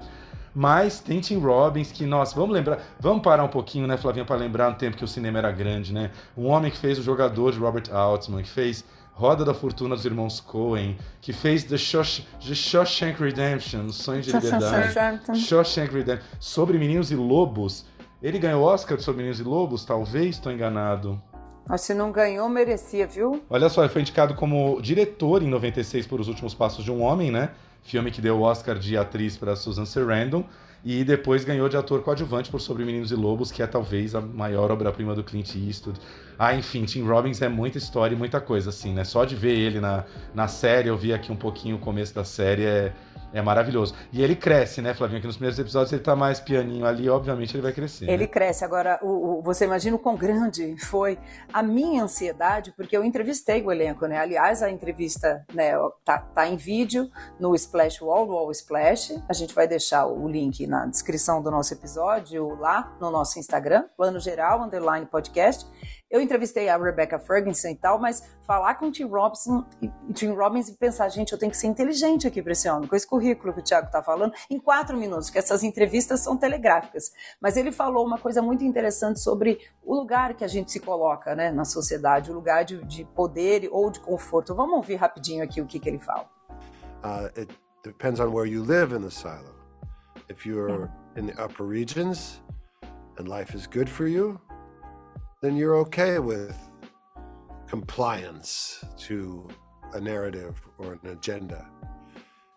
Mas tem Tim Robbins, que, nossa, vamos lembrar, vamos parar um pouquinho, né, Flavinha, para lembrar no tempo que o cinema era grande, né? Um homem que fez o jogador de Robert Altman, que fez Roda da Fortuna dos Irmãos Coen, que fez The, Shawsh The Shawshank Redemption, Sonho de Liberdade, Shawshank Redemption, sobre meninos e lobos. Ele ganhou Oscar sobre Meninos e Lobos? Talvez, estou enganado. Mas se não ganhou, merecia, viu? Olha só, ele foi indicado como diretor em 96 por Os Últimos Passos de um Homem, né? Filme que deu o Oscar de atriz para Susan Sarandon. E depois ganhou de ator coadjuvante por Sobre Meninos e Lobos, que é talvez a maior obra-prima do Clint Eastwood. Ah, enfim, Tim Robbins é muita história e muita coisa, assim, né? Só de ver ele na, na série, eu vi aqui um pouquinho o começo da série, é, é maravilhoso. E ele cresce, né, Flavinho? Que nos primeiros episódios ele tá mais pianinho ali, obviamente ele vai crescer. Ele né? cresce. Agora, o, o, você imagina o quão grande foi a minha ansiedade, porque eu entrevistei o elenco, né? Aliás, a entrevista né, tá, tá em vídeo no Splash Wall, Wall Splash. A gente vai deixar o link na descrição do nosso episódio lá no nosso Instagram, Plano Geral, Underline Podcast. Eu entrevistei a Rebecca Ferguson e tal, mas falar com o Tim Robbins e, Tim Robbins e pensar, gente, eu tenho que ser inteligente aqui para esse homem, com esse currículo que o Thiago está falando, em quatro minutos, que essas entrevistas são telegráficas. Mas ele falou uma coisa muito interessante sobre o lugar que a gente se coloca né, na sociedade, o lugar de, de poder ou de conforto. Vamos ouvir rapidinho aqui o que, que ele fala. Uh, it depends on where you live in the silo. If you're in the upper regions and life is good for you, then you're okay with compliance to a narrative or an agenda.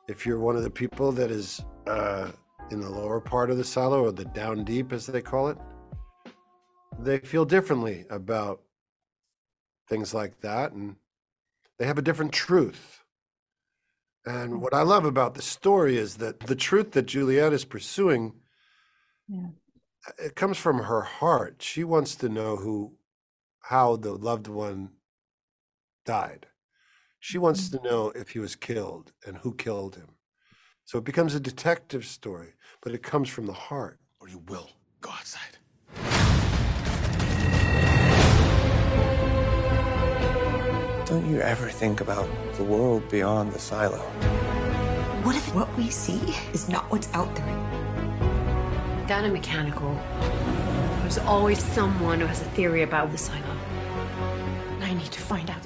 If you're one of the people that is uh, in the lower part of the silo or the down deep, as they call it, they feel differently about things like that and they have a different truth. And what I love about the story is that the truth that Juliet is pursuing Yeah. Uh, it comes from her heart. She wants to know who how the loved one died. She wants mm-hmm. to know if he was killed and who killed him. So it becomes a detective story, but it comes from the heart. Or you will go outside. Don't you ever think about the world beyond the silo? What if what we see is not what's out there? Down in mechanical, there's always someone who has a theory about the. And I need to find out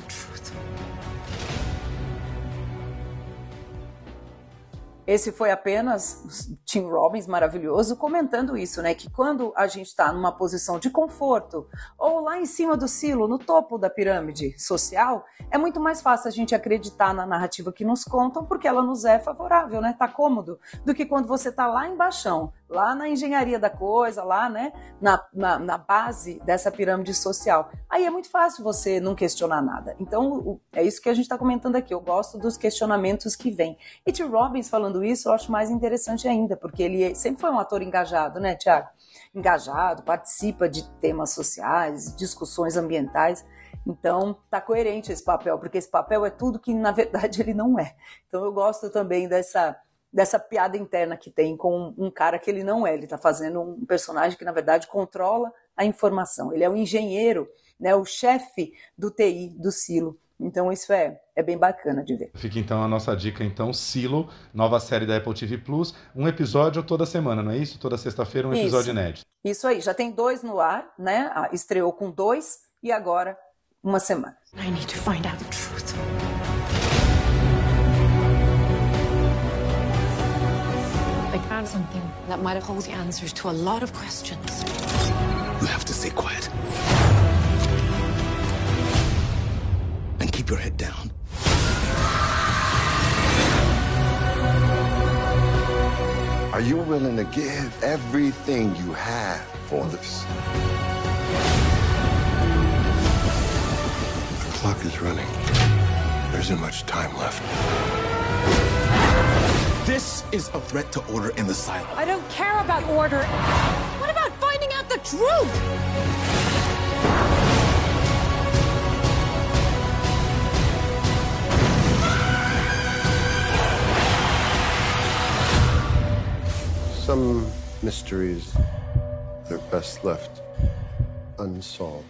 Esse foi apenas Tim Robbins maravilhoso comentando isso, né? Que quando a gente está numa posição de conforto ou lá em cima do silo, no topo da pirâmide social, é muito mais fácil a gente acreditar na narrativa que nos contam porque ela nos é favorável, né? Tá cômodo, do que quando você tá lá embaixo, lá na engenharia da coisa, lá, né? Na, na, na base dessa pirâmide social. Aí é muito fácil você não questionar nada. Então, é isso que a gente está comentando aqui. Eu gosto dos questionamentos que vêm. E Tim Robbins falando isso, eu acho mais interessante ainda, porque ele sempre foi um ator engajado, né, Tiago? Engajado, participa de temas sociais, discussões ambientais. Então, tá coerente esse papel, porque esse papel é tudo que na verdade ele não é. Então, eu gosto também dessa dessa piada interna que tem com um cara que ele não é. Ele tá fazendo um personagem que na verdade controla a informação. Ele é o engenheiro, né, o chefe do TI do Silo. Então, isso é é bem bacana de ver. Fica então a nossa dica, então, Silo, nova série da Apple TV Plus, um episódio toda semana, não é isso? Toda sexta-feira um Isso. episódio inédito. Isso aí, já tem dois no ar, né? Ah, Estreou com dois e agora uma semana. I need to find out the truth. I found something that might hold the answers to a lot of questions. You have to stay quiet. And keep your head down. Are you willing to give everything you have for this? The clock is running. There isn't much time left. This is a threat to order in the silo. I don't care about order. What about finding out the truth? Some mysteries are best left unsolved.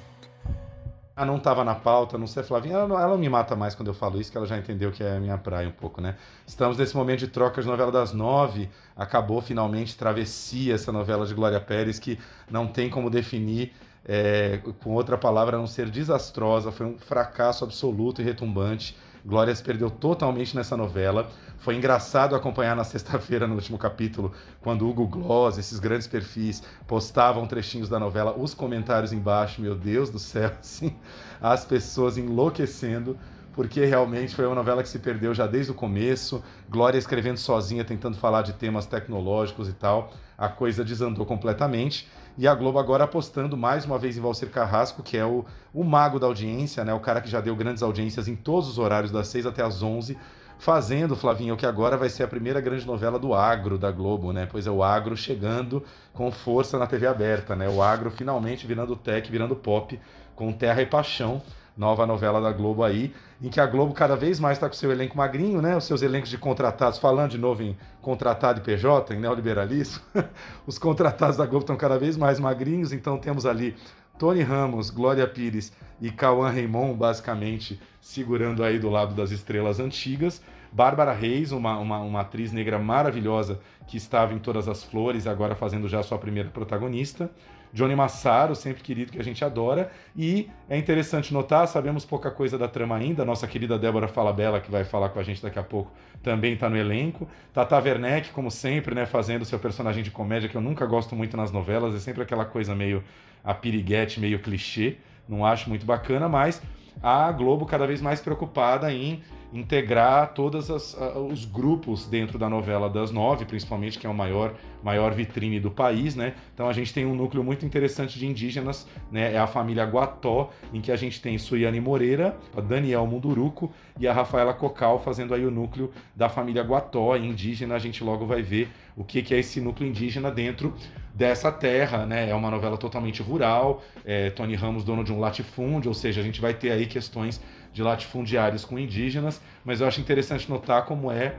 Ah, não tava na pauta, não sei, Flavinha. Ela ela não me mata mais quando eu falo isso, que ela já entendeu que é a minha praia um pouco, né? Estamos nesse momento de troca de novela das nove. Acabou finalmente Travessia, essa novela de Glória Pérez, que não tem como definir é, com outra palavra a não ser desastrosa. Foi um fracasso absoluto e retumbante. Glória se perdeu totalmente nessa novela. Foi engraçado acompanhar na sexta-feira, no último capítulo, quando Hugo Gloss, esses grandes perfis, postavam trechinhos da novela, os comentários embaixo, meu Deus do céu, assim, as pessoas enlouquecendo porque realmente foi uma novela que se perdeu já desde o começo. Glória escrevendo sozinha, tentando falar de temas tecnológicos e tal. A coisa desandou completamente. E a Globo agora apostando mais uma vez em Valcir Carrasco, que é o, o mago da audiência, né? o cara que já deu grandes audiências em todos os horários, das 6 até as 11, fazendo, Flavinho, o que agora vai ser a primeira grande novela do agro da Globo, né? Pois é, o agro chegando com força na TV aberta, né? O agro finalmente virando tech, virando pop, com Terra e Paixão nova novela da Globo aí, em que a Globo cada vez mais está com seu elenco magrinho, né? Os seus elencos de contratados, falando de novo em contratado e PJ, em neoliberalismo, os contratados da Globo estão cada vez mais magrinhos, então temos ali Tony Ramos, Glória Pires e Cauã Raymond, basicamente, segurando aí do lado das estrelas antigas. Bárbara Reis, uma, uma, uma, atriz negra maravilhosa que estava em Todas as Flores, agora fazendo já sua primeira protagonista. Johnny Massaro, sempre querido, que a gente adora. E é interessante notar, sabemos pouca coisa da trama ainda. Nossa querida Débora Falabella, que vai falar com a gente daqui a pouco, também está no elenco. Tata Werneck, como sempre, né, fazendo seu personagem de comédia, que eu nunca gosto muito nas novelas. É sempre aquela coisa meio a piriguete, meio clichê. Não acho muito bacana, mas a Globo cada vez mais preocupada em integrar todos os grupos dentro da novela das nove, principalmente, que é o maior, maior vitrine do país, né? Então a gente tem um núcleo muito interessante de indígenas, né? É a família Guató, em que a gente tem Suiane Moreira, Daniel Munduruco e a Rafaela Cocal fazendo aí o núcleo da família Guató, indígena. A gente logo vai ver o que, que é esse núcleo indígena dentro dessa terra, né? É uma novela totalmente rural, é, Tony Ramos dono de um latifúndio, ou seja, a gente vai ter aí questões de latifundiários com indígenas, mas eu acho interessante notar como é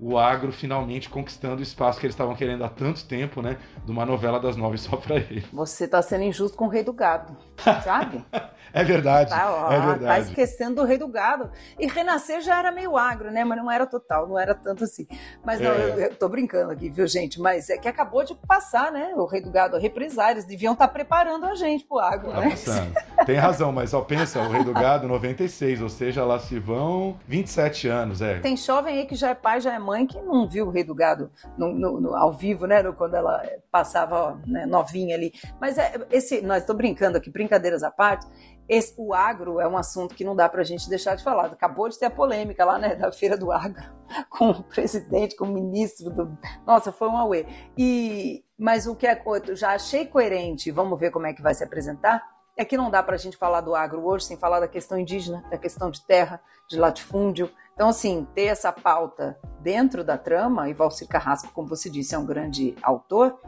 o agro finalmente conquistando o espaço que eles estavam querendo há tanto tempo, né? De uma novela das nove só para ele. Você está sendo injusto com o Rei do Gado, sabe? é verdade, tá, ó, é verdade. Tá esquecendo do Rei do Gado. E Renascer já era meio agro, né? Mas não era total, não era tanto assim. Mas não, é. eu, eu tô brincando aqui, viu, gente? Mas é que acabou de passar, né? O Rei do Gado a reprisar. Eles deviam estar tá preparando a gente pro agro, tá né? Passando. Tem razão, mas ó, pensa, o Rei do Gado 96, ou seja, lá se vão 27 anos, é. Tem jovem aí que já é pai, já é mãe que não viu o Rei do Gado no, no, no, ao vivo, né? quando ela passava né, novinha ali. Mas é, esse, nós estou brincando aqui, brincadeiras à parte. Esse, o agro é um assunto que não dá para a gente deixar de falar. Acabou de ter a polêmica lá, né, da feira do agro, com o presidente, com o ministro do. Nossa, foi um auê. E mas o que é, eu já achei coerente. Vamos ver como é que vai se apresentar é que não dá para a gente falar do agro hoje sem falar da questão indígena, da questão de terra, de latifúndio. Então, assim, ter essa pauta dentro da trama, e Valcir Carrasco, como você disse, é um grande autor,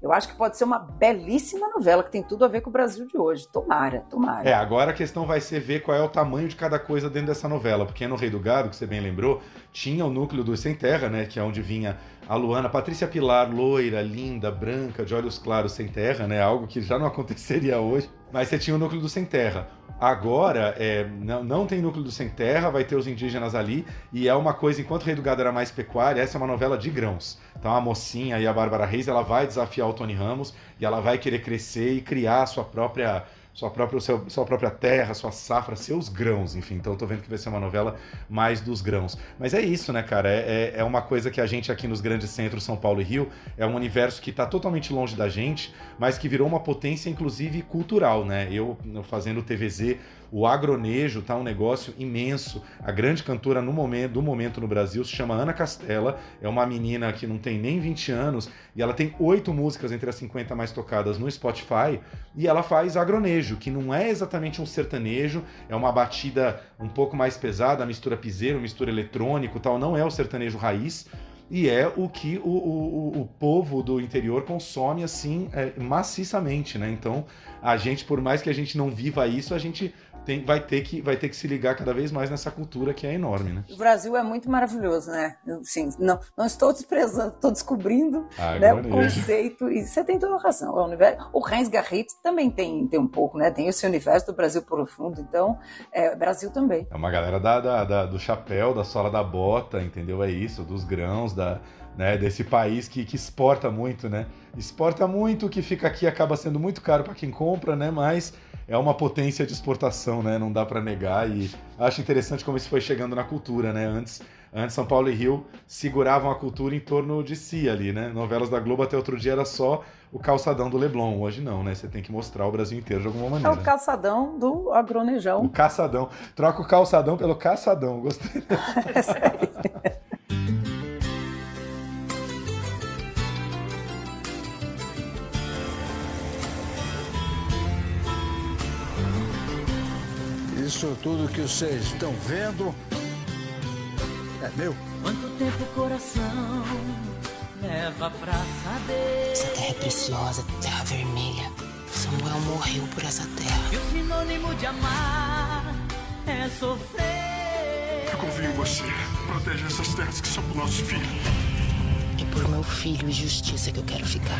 eu acho que pode ser uma belíssima novela que tem tudo a ver com o Brasil de hoje. Tomara, tomara. É, agora a questão vai ser ver qual é o tamanho de cada coisa dentro dessa novela. Porque no Rei do Gado, que você bem lembrou, tinha o núcleo do Sem Terra, né? Que é onde vinha a Luana, Patrícia Pilar, loira, linda, branca, de olhos claros, sem terra, né? Algo que já não aconteceria hoje. Mas você tinha o núcleo do Sem Terra. Agora, é, não, não tem núcleo do Sem Terra, vai ter os indígenas ali. E é uma coisa, enquanto o Rei do Gado era mais pecuária, essa é uma novela de grãos. Então a mocinha e a Bárbara Reis, ela vai desafiar o Tony Ramos e ela vai querer crescer e criar a sua própria sua própria, seu, sua própria terra, sua safra, seus grãos, enfim. Então tô vendo que vai ser uma novela mais dos grãos. Mas é isso, né, cara? É, é, é uma coisa que a gente aqui nos grandes centros, São Paulo e Rio, é um universo que tá totalmente longe da gente, mas que virou uma potência, inclusive, cultural, né? Eu, fazendo TVZ o agronejo tá um negócio imenso. A grande cantora no momento, do momento no Brasil se chama Ana Castela. É uma menina que não tem nem 20 anos e ela tem oito músicas entre as 50 mais tocadas no Spotify. E ela faz agronejo, que não é exatamente um sertanejo, é uma batida um pouco mais pesada, mistura piseiro, mistura eletrônico tal. Não é o sertanejo raiz e é o que o, o, o povo do interior consome assim é, maciçamente, né? Então a gente, por mais que a gente não viva isso, a gente tem, vai, ter que, vai ter que se ligar cada vez mais nessa cultura que é enorme, né? O Brasil é muito maravilhoso, né? Assim, não, não estou desprezando, estou descobrindo ah, né, o conceito, e você tem toda a razão. O, universo, o Heinz Garrett também tem, tem um pouco, né? Tem esse universo do Brasil profundo, então, é, Brasil também. É uma galera da, da, da, do chapéu, da sola da bota, entendeu? É isso, dos grãos, da né? Desse país que, que exporta muito, né? Exporta muito, o que fica aqui acaba sendo muito caro para quem compra, né? Mas é uma potência de exportação, né? Não dá para negar e acho interessante como isso foi chegando na cultura, né? Antes, antes São Paulo e Rio seguravam a cultura em torno de si ali, né? Novelas da Globo até outro dia era só o calçadão do Leblon, hoje não, né? Você tem que mostrar o Brasil inteiro de alguma É maneira. o calçadão do agronejão. O caçadão. Troca o calçadão pelo caçadão. Gostei. Isso tudo que vocês estão vendo é meu. Quanto tempo o coração leva pra saber? Essa terra é preciosa, terra vermelha. Samuel morreu por essa terra. E o sinônimo de amar é sofrer. Eu confio em você. Proteja essas terras que são pro nosso filho. É por meu filho e justiça que eu quero ficar.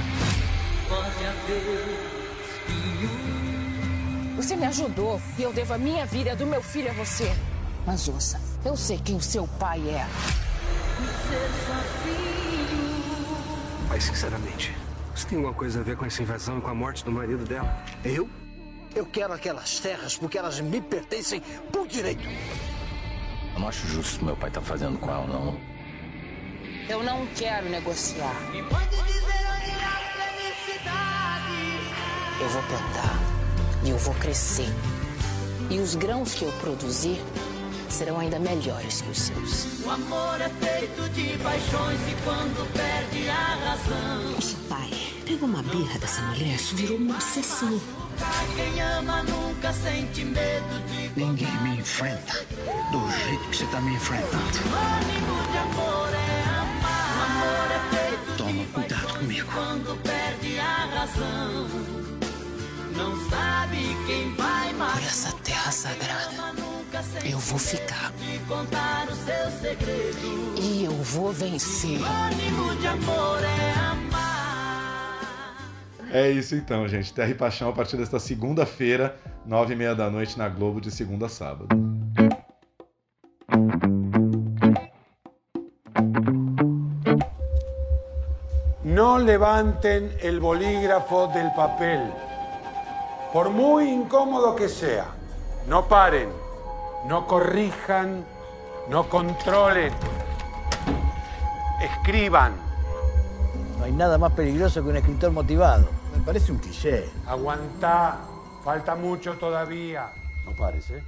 Pode haver Você me ajudou e eu devo a minha vida do meu filho a você. Mas ouça, eu sei quem o seu pai é. Mas, sinceramente, você tem alguma coisa a ver com essa invasão e com a morte do marido dela? Eu? Eu quero aquelas terras porque elas me pertencem por direito. Eu não acho justo o que meu pai tá fazendo com ela, não. Eu não quero negociar. Eu vou plantar e eu vou crescer. E os grãos que eu produzir serão ainda melhores que os seus. O amor é feito de paixões e quando perde a razão. Nossa, pai, pegou uma birra dessa mulher, isso virou uma obsessão. Quem ama nunca sente medo de. Ninguém me enfrenta do jeito que você tá me enfrentando. Sinônimo de amor é amar. O amor é feito Toma de cuidado comigo. quando perde a razão. Não sabe quem vai Por matar. essa terra sagrada, eu vou ficar. De contar o seu segredo. E eu vou vencer. Sinônimo de amor é amar. É isso então, gente. Terra e Paixão a partir desta segunda-feira, nove e meia da noite na Globo, de segunda a sábado. No levanten el bolígrafo del papel, por muy incómodo que sea. No paren, no corrijan, no controlen. Escriban. No hay nada más peligroso que un escritor motivado. Me parece un cliché. Aguantá, falta mucho todavía. No pares, ¿eh?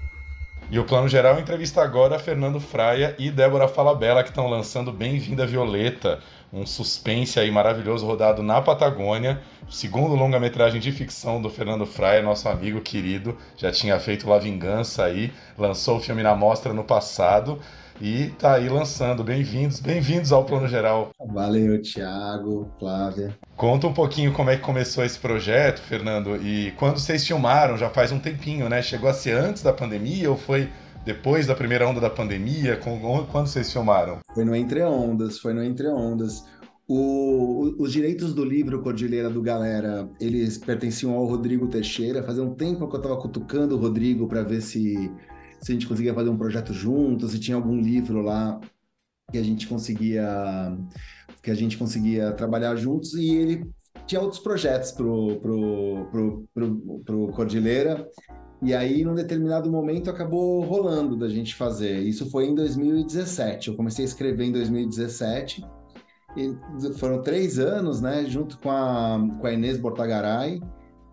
E o Plano Geral entrevista agora Fernando Fraia e Débora Falabella, que estão lançando Bem-vinda Violeta, um suspense aí maravilhoso rodado na Patagônia. Segundo longa-metragem de ficção do Fernando Fraia, nosso amigo querido. Já tinha feito La Vingança aí, lançou o filme na mostra no passado e tá aí lançando. Bem-vindos, bem-vindos ao Plano Geral. Valeu, Thiago, Flávia. Conta um pouquinho como é que começou esse projeto, Fernando, e quando vocês filmaram, já faz um tempinho, né? Chegou a ser antes da pandemia ou foi depois da primeira onda da pandemia? Quando vocês filmaram? Foi no Entre Ondas, foi no Entre Ondas. O- os direitos do livro Cordilheira do Galera, eles pertenciam ao Rodrigo Teixeira. Fazia um tempo que eu estava cutucando o Rodrigo para ver se, se a gente conseguia fazer um projeto junto, se tinha algum livro lá que a gente conseguia que a gente conseguia trabalhar juntos e ele tinha outros projetos pro, pro, pro, pro, pro Cordilheira e aí num determinado momento acabou rolando da gente fazer. Isso foi em 2017. Eu comecei a escrever em 2017 e foram três anos, né, junto com a, com a Inês Bortagaray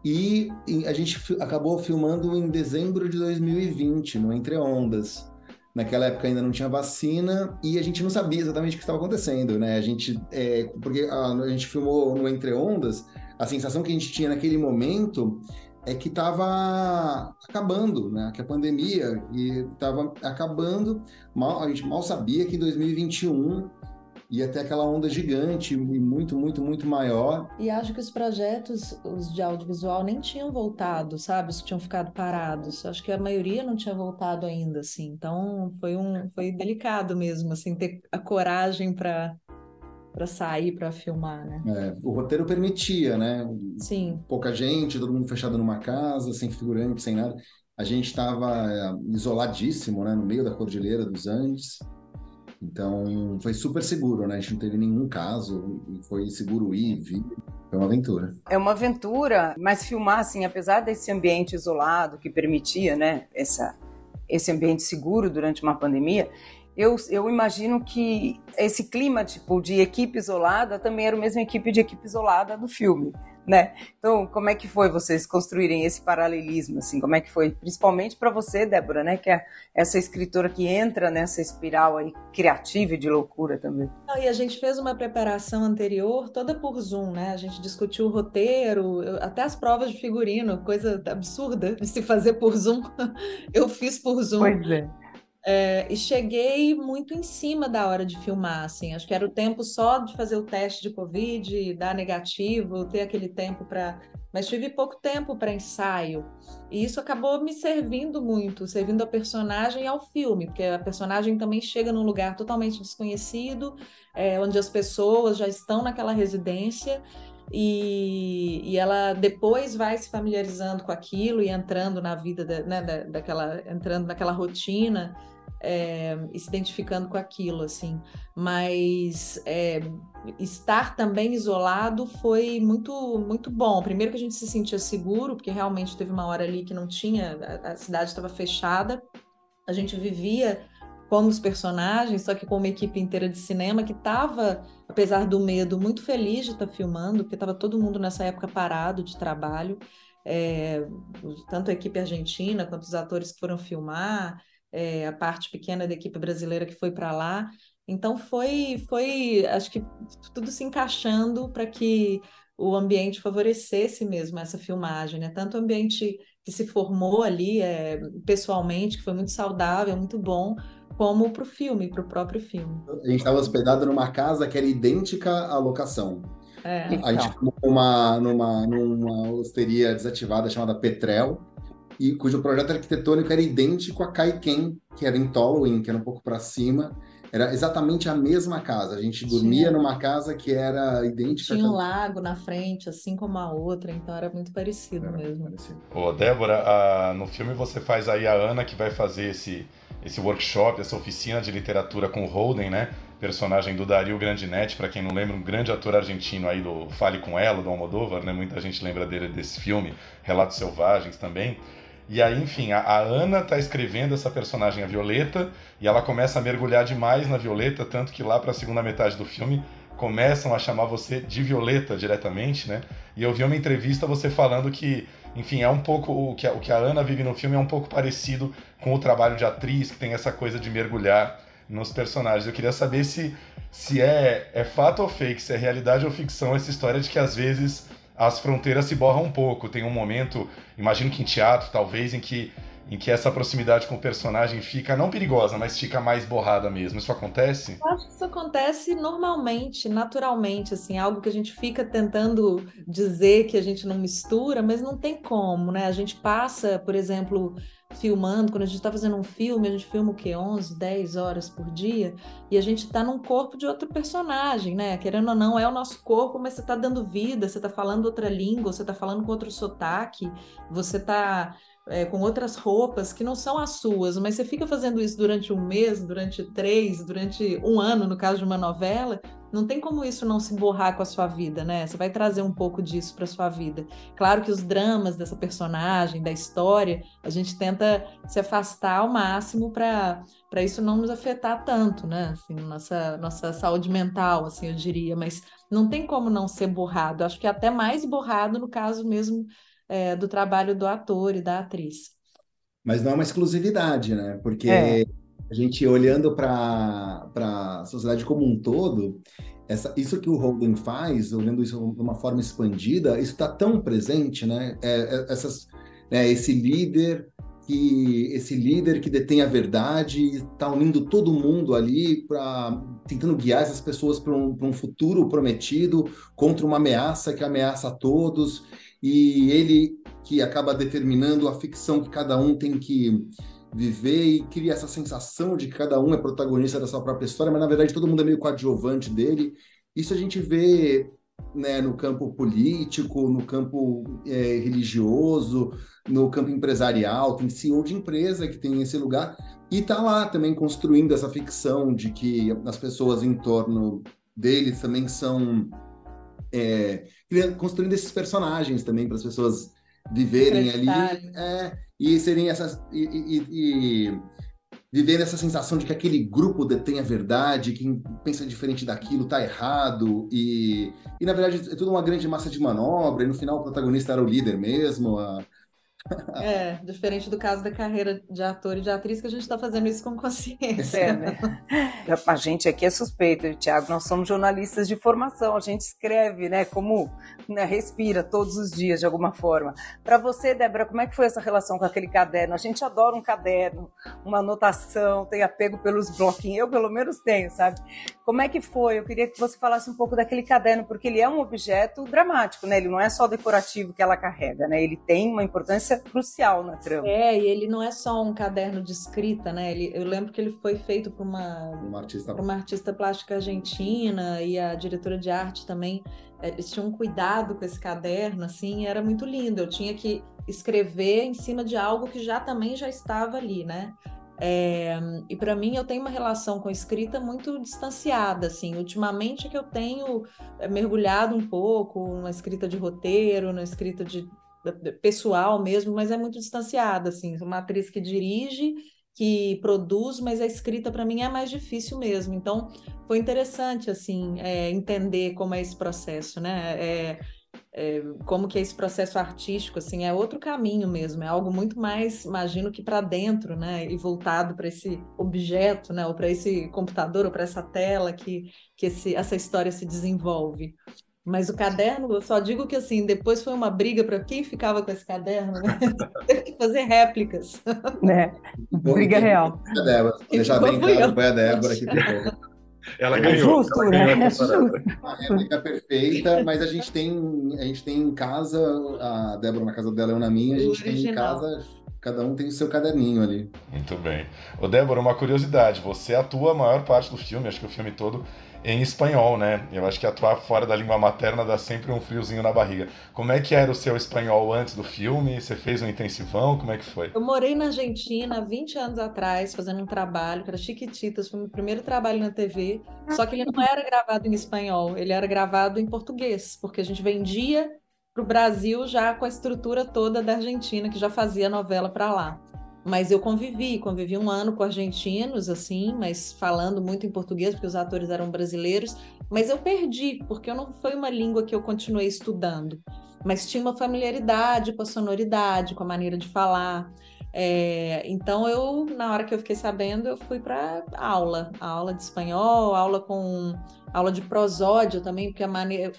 e, a gente acabou filmando em dezembro de 2020 no Entre Ondas. Naquela época ainda não tinha vacina e a gente não sabia exatamente o que estava acontecendo, né? A gente, é, porque a, a gente filmou no Entre Ondas, a sensação que a gente tinha naquele momento é que estava acabando, né? Que a pandemia estava acabando. Mal, a gente mal sabia que em 2021 ia ter aquela onda gigante e muito, muito, muito maior. E acho que os projetos, os de audiovisual, nem tinham voltado, sabe? Os tinham ficado parados. Acho que a maioria não tinha voltado ainda, assim. Então foi um, foi delicado mesmo, assim, ter a coragem para para sair para filmar, né? É, o roteiro permitia, né? Sim. Pouca gente, todo mundo fechado numa casa, sem figurante, sem nada. A gente estava isoladíssimo, né? No meio da Cordilheira dos Andes. Então, foi super seguro, né? A gente não teve nenhum caso, e foi seguro ir, vir. Foi uma aventura. É uma aventura, mas filmar, assim, apesar desse ambiente isolado que permitia, né, essa, esse ambiente seguro durante uma pandemia, eu, eu imagino que esse clima, tipo, de equipe isolada também era o mesmo equipe de equipe isolada do filme né? Então, como é que foi vocês construírem esse paralelismo, assim? Como é que foi, principalmente para você, Débora, né? Que é essa escritora que entra nessa espiral aí criativa e de loucura também. Não, e a gente fez uma preparação anterior toda por Zoom, né? A gente discutiu o roteiro, até as provas de figurino, coisa absurda de se fazer por Zoom. Eu fiz por Zoom. Pois é. É, e cheguei muito em cima da hora de filmar, assim. Acho que era o tempo só de fazer o teste de Covid, dar negativo, ter aquele tempo para. Mas tive pouco tempo para ensaio. E isso acabou me servindo muito, servindo a personagem e ao filme, porque a personagem também chega num lugar totalmente desconhecido, é, onde as pessoas já estão naquela residência. E, e, ela depois vai se familiarizando com aquilo e entrando na vida da, né, da, daquela entrando naquela rotina é, se identificando com aquilo assim. Mas é, estar também isolado foi muito muito bom. Primeiro que a gente se sentia seguro porque realmente teve uma hora ali que não tinha a, a cidade estava fechada. A gente vivia como os personagens, só que com uma equipe inteira de cinema que estava, apesar do medo, muito feliz de estar tá filmando, porque estava todo mundo nessa época parado de trabalho, é, tanto a equipe argentina quanto os atores que foram filmar, é, a parte pequena da equipe brasileira que foi para lá. Então foi, foi, acho que tudo se encaixando para que o ambiente favorecesse mesmo essa filmagem, né? Tanto o ambiente que se formou ali é, pessoalmente, que foi muito saudável, muito bom, como para o filme, para o próprio filme. A gente estava hospedado numa casa que era idêntica à locação. É, a gente ficou numa, numa, numa hosteria desativada chamada Petrel, e cujo projeto arquitetônico era idêntico a Kaiken, que era em Tolwyn, que era um pouco para cima. Era exatamente a mesma casa. A gente dormia Tinha. numa casa que era idêntica. Tinha um lago na frente, assim como a outra, então era muito parecido era mesmo. Parecido. Ô, Débora, no filme você faz aí a Ana que vai fazer esse esse workshop, essa oficina de literatura com o Holden, né? Personagem do Dario Grandinetti, para quem não lembra, um grande ator argentino aí do Fale com Ela, do Almodóvar, né? Muita gente lembra dele desse filme, Relatos Selvagens também. E aí, enfim, a, a Ana tá escrevendo essa personagem, a Violeta, e ela começa a mergulhar demais na Violeta, tanto que lá para a segunda metade do filme começam a chamar você de Violeta diretamente, né? E eu vi uma entrevista você falando que enfim, é um pouco o que, a, o que a Ana vive no filme é um pouco parecido com o trabalho de atriz, que tem essa coisa de mergulhar nos personagens. Eu queria saber se, se é, é fato ou fake, se é realidade ou ficção essa história de que às vezes as fronteiras se borram um pouco. Tem um momento, imagino que em teatro, talvez, em que em que essa proximidade com o personagem fica não perigosa, mas fica mais borrada mesmo. Isso acontece? Eu acho que isso acontece normalmente, naturalmente, assim, algo que a gente fica tentando dizer que a gente não mistura, mas não tem como, né? A gente passa, por exemplo, filmando, quando a gente está fazendo um filme, a gente filma o quê? 11, 10 horas por dia, e a gente está num corpo de outro personagem, né? Querendo ou não, é o nosso corpo, mas você está dando vida, você está falando outra língua, você está falando com outro sotaque, você está é, com outras roupas que não são as suas, mas você fica fazendo isso durante um mês, durante três, durante um ano, no caso de uma novela, não tem como isso não se borrar com a sua vida, né? Você vai trazer um pouco disso para sua vida. Claro que os dramas dessa personagem, da história, a gente tenta se afastar ao máximo para para isso não nos afetar tanto, né? Assim, nossa nossa saúde mental, assim, eu diria, mas não tem como não ser borrado. Acho que é até mais borrado no caso mesmo é, do trabalho do ator e da atriz. Mas não é uma exclusividade, né? Porque é. A gente olhando para a sociedade como um todo, essa, isso que o Holden faz, olhando isso de uma forma expandida, isso está tão presente, né? É, é, essas, né, esse líder que esse líder que detém a verdade está unindo todo mundo ali para tentando guiar essas pessoas para um, um futuro prometido contra uma ameaça que ameaça a todos e ele que acaba determinando a ficção que cada um tem que viver e cria essa sensação de que cada um é protagonista da sua própria história, mas na verdade todo mundo é meio coadjuvante dele. Isso a gente vê né, no campo político, no campo é, religioso, no campo empresarial, tem CEO de empresa que tem esse lugar e está lá também construindo essa ficção de que as pessoas em torno deles também são é, construindo esses personagens também para as pessoas viverem ali é, e serem essas e, e, e, vivendo essa sensação de que aquele grupo detém a verdade, quem pensa diferente daquilo está errado e, e na verdade é tudo uma grande massa de manobra e no final o protagonista era o líder mesmo, a, é, diferente do caso da carreira de ator e de atriz, que a gente está fazendo isso com consciência. É, né? A gente aqui é suspeito, Tiago, nós somos jornalistas de formação, a gente escreve, né, como né, respira todos os dias, de alguma forma. Para você, Débora, como é que foi essa relação com aquele caderno? A gente adora um caderno, uma anotação, tem apego pelos bloquinhos, eu pelo menos tenho, sabe? Como é que foi? Eu queria que você falasse um pouco daquele caderno, porque ele é um objeto dramático, né? Ele não é só decorativo que ela carrega, né? Ele tem uma importância crucial na trama. É, e ele não é só um caderno de escrita, né? Ele, eu lembro que ele foi feito por uma, uma, artista... por uma artista plástica argentina e a diretora de arte também. É, eles tinham um cuidado com esse caderno, assim, era muito lindo. Eu tinha que escrever em cima de algo que já também já estava ali, né? É, e para mim eu tenho uma relação com a escrita muito distanciada, assim. Ultimamente que eu tenho é, mergulhado um pouco na escrita de roteiro, na escrita de pessoal mesmo, mas é muito distanciada, assim, uma atriz que dirige, que produz, mas a escrita para mim é mais difícil mesmo. Então, foi interessante, assim, é, entender como é esse processo, né? É, é, como que é esse processo artístico, assim, é outro caminho mesmo, é algo muito mais, imagino que para dentro, né, e voltado para esse objeto, né, ou para esse computador, ou para essa tela que, que esse, essa história se desenvolve. Mas o caderno, eu só digo que assim, depois foi uma briga para quem ficava com esse caderno, né? Teve que fazer réplicas. Né? Briga real. A Débora, deixar bem claro, foi a Débora que ficou. Ela ganhou. Justo, né? É justo. A réplica perfeita, mas a gente tem, a gente tem em casa, a Débora na casa dela, eu na minha, a gente tem em casa cada um tem o seu caderninho ali. Muito bem. Ô Débora, uma curiosidade, você atua a maior parte do filme, acho que o filme todo em espanhol, né? Eu acho que atuar fora da língua materna dá sempre um friozinho na barriga. Como é que era o seu espanhol antes do filme? Você fez um intensivão? Como é que foi? Eu morei na Argentina 20 anos atrás, fazendo um trabalho que era Chiquititas, foi meu primeiro trabalho na TV, só que ele não era gravado em espanhol, ele era gravado em português, porque a gente vendia para o Brasil já com a estrutura toda da Argentina, que já fazia novela para lá. Mas eu convivi, convivi um ano com argentinos, assim, mas falando muito em português, porque os atores eram brasileiros. Mas eu perdi, porque não foi uma língua que eu continuei estudando. Mas tinha uma familiaridade com a sonoridade, com a maneira de falar. É, então eu, na hora que eu fiquei sabendo, eu fui para aula, aula de espanhol, aula com aula de prosódio também, porque a,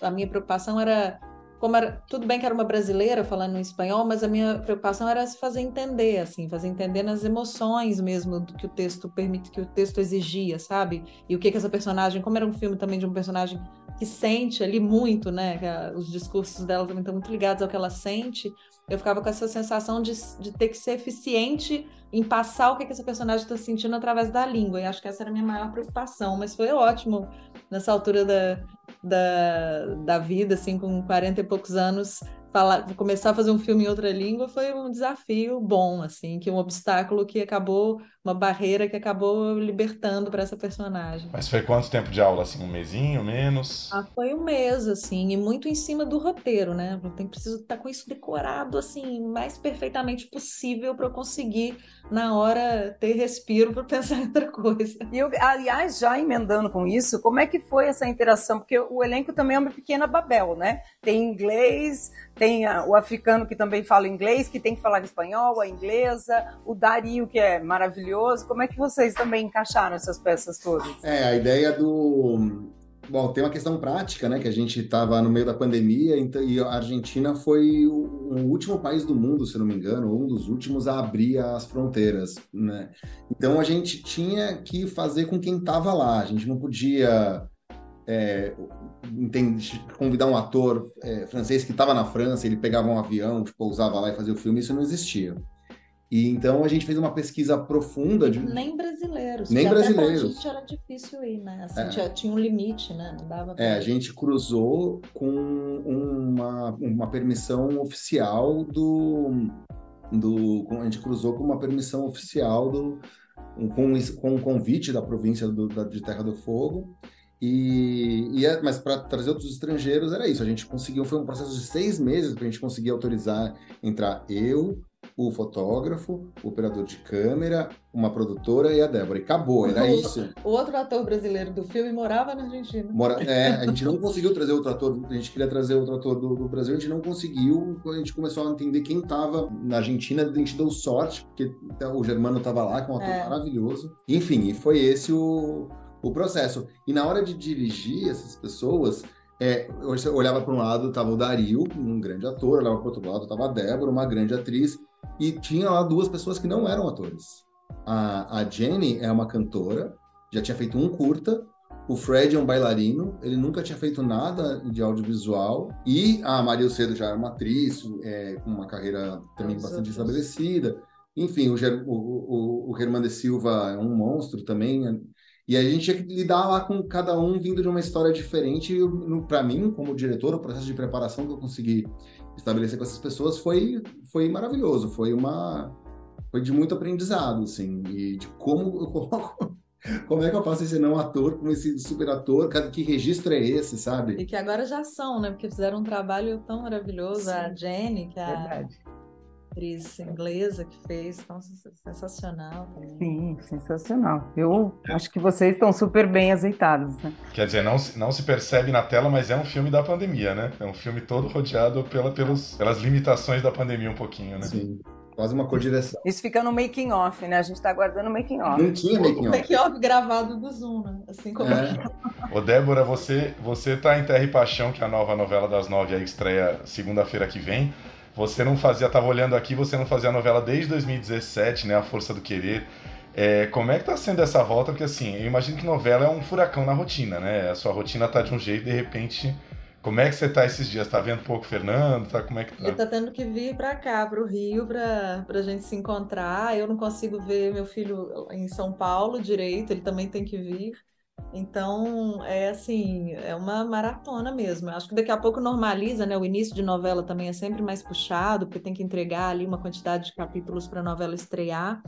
a minha preocupação era como era, tudo bem que era uma brasileira falando em espanhol, mas a minha preocupação era se fazer entender, assim, fazer entender nas emoções mesmo do que o texto permite, que o texto exigia, sabe? E o que que essa personagem, como era um filme também de um personagem que sente ali muito, né? Os discursos dela também estão muito ligados ao que ela sente. Eu ficava com essa sensação de, de ter que ser eficiente em passar o que, que essa personagem está sentindo através da língua. E acho que essa era a minha maior preocupação. Mas foi ótimo nessa altura da, da, da vida, assim, com 40 e poucos anos, falar, começar a fazer um filme em outra língua foi um desafio bom, assim, que um obstáculo que acabou, uma barreira que acabou libertando para essa personagem. Mas foi quanto tempo de aula, assim, um mesinho, menos? Ah, foi um mês, assim, e muito em cima do roteiro, né? Eu tenho preciso estar com isso decorado, assim, mais perfeitamente possível para eu conseguir na hora ter respiro para pensar em outra coisa. E eu, aliás, já emendando com isso, como é que foi essa interação? Porque o elenco também é uma pequena Babel, né? Tem inglês, tem a, o africano que também fala inglês, que tem que falar espanhol, a inglesa, o Dario, que é maravilhoso. Como é que vocês também encaixaram essas peças todas? É, a ideia do. Bom, tem uma questão prática, né? Que a gente estava no meio da pandemia então, e a Argentina foi o, o, último país do mundo, se não me engano, um dos últimos a abrir as fronteiras, né? Então a gente tinha que fazer com quem estava lá. A gente não podia é, entende, convidar um ator é, francês que estava na França, ele pegava um avião, pousava lá e fazia o filme, isso não existia. E então a gente fez uma pesquisa profunda de Nem brasileiros. Nem porque até brasileiros. gente era difícil ir, né? Assim, É. tinha, tinha um limite, né? Não dava pra É, a gente cruzou com uma, uma permissão oficial do, do. A gente cruzou com uma permissão oficial do. com, com um convite da província do- da- de Terra do Fogo. E, e é- mas para trazer outros estrangeiros era isso. A gente conseguiu, foi um processo de seis meses para a gente conseguir autorizar entrar eu, o fotógrafo, o operador de câmera, uma produtora e a Débora. E acabou, era O- isso. O outro ator brasileiro do filme morava na Argentina. Mora- é, a gente não conseguiu trazer outro ator, a gente queria trazer outro ator do, do Brasil, a gente não conseguiu. Quando a gente começou a entender quem estava na Argentina, a gente deu sorte, porque o Germano estava lá, que é um ator É. maravilhoso. Enfim, e foi esse o, o processo. E na hora de dirigir essas pessoas, é, eu olhava para um lado, estava o Dario, um grande ator, olhava para o outro lado, estava a Débora, uma grande atriz, e tinha lá duas pessoas que não eram atores. A, a Jenny é uma cantora, já tinha feito um curta, o Fred é um bailarino, ele nunca tinha feito nada de audiovisual. E a Maria Cedo já era uma atriz, é, com uma carreira também Os bastante outros. estabelecida. Enfim, o, o, o, o Germán de Silva é um monstro também. E a gente tinha que lidar lá com cada um vindo de uma história diferente. E para mim, como diretor, o processo de preparação que eu consegui estabelecer com essas pessoas foi, foi maravilhoso. Foi uma foi de muito aprendizado, assim, e de como eu coloco como é que eu faço esse não ator com esse super ator? Que registro é esse, sabe? E que agora já são, né? Porque fizeram um trabalho tão maravilhoso. A Jenny, que é a Verdade. Atriz inglesa que fez, tão sens- sensacional também. Sim, sensacional. Eu acho que vocês estão super bem azeitados, né? Quer dizer, não, se- não se percebe na tela, mas é um filme da pandemia, né? É um filme todo rodeado pela, pelos, pelas limitações da pandemia um pouquinho, né? Sim, quase uma codireção. Isso fica no making off, né? A gente tá aguardando o making off. Não tinha making O off. make-off gravado do Zoom, né? Assim como É. Ô Débora, você, você tá em Terra e Paixão, que é a nova novela das nove aí que estreia segunda-feira que vem. Você não fazia, tava olhando aqui, você não fazia a novela desde 2017, né? A Força do Querer. É, como é que tá sendo essa volta? Porque assim, eu imagino que novela é um furacão na rotina, né? A sua rotina tá de um jeito, de repente. Como é que você tá esses dias? Tá vendo pouco o Fernando? Tá, como é que Ele tá? tá tendo que vir pra cá, pro Rio, pra, pra gente se encontrar. Eu não consigo ver meu filho em São Paulo direito, ele também tem que vir. Então, é assim, é uma maratona mesmo. Eu acho que daqui a pouco normaliza, né? O início de novela também é sempre mais puxado, porque tem que entregar ali uma quantidade de capítulos para a novela estrear.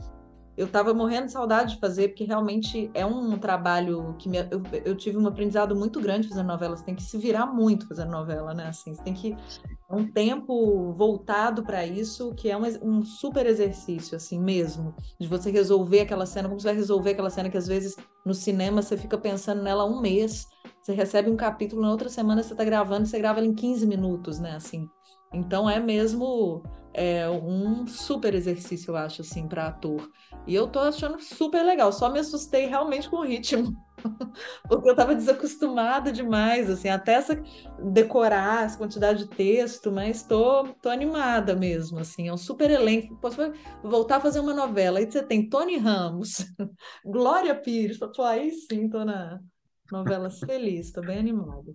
Eu estava morrendo de saudade de fazer, porque realmente é um trabalho que me- eu, eu tive um aprendizado muito grande fazendo novela. Você tem que se virar muito fazendo novela, né? Assim, você tem que um tempo voltado para isso, que é um, um super exercício, assim mesmo, de você resolver aquela cena, como você vai resolver aquela cena que às vezes no cinema você fica pensando nela um mês, você recebe um capítulo, na outra semana você está gravando, você grava ela em 15 minutos, né? Assim. Então é mesmo é, um super exercício, eu acho, assim, para ator. E eu tô achando super legal, só me assustei realmente com o ritmo. Porque eu tava desacostumada demais, assim, até essa decorar essa quantidade de texto, mas tô, tô animada mesmo, assim, é um super elenco. Posso voltar a fazer uma novela. Aí você tem Tony Ramos, Glória Pires, pô, aí sim, tô na novela feliz, tô bem animada.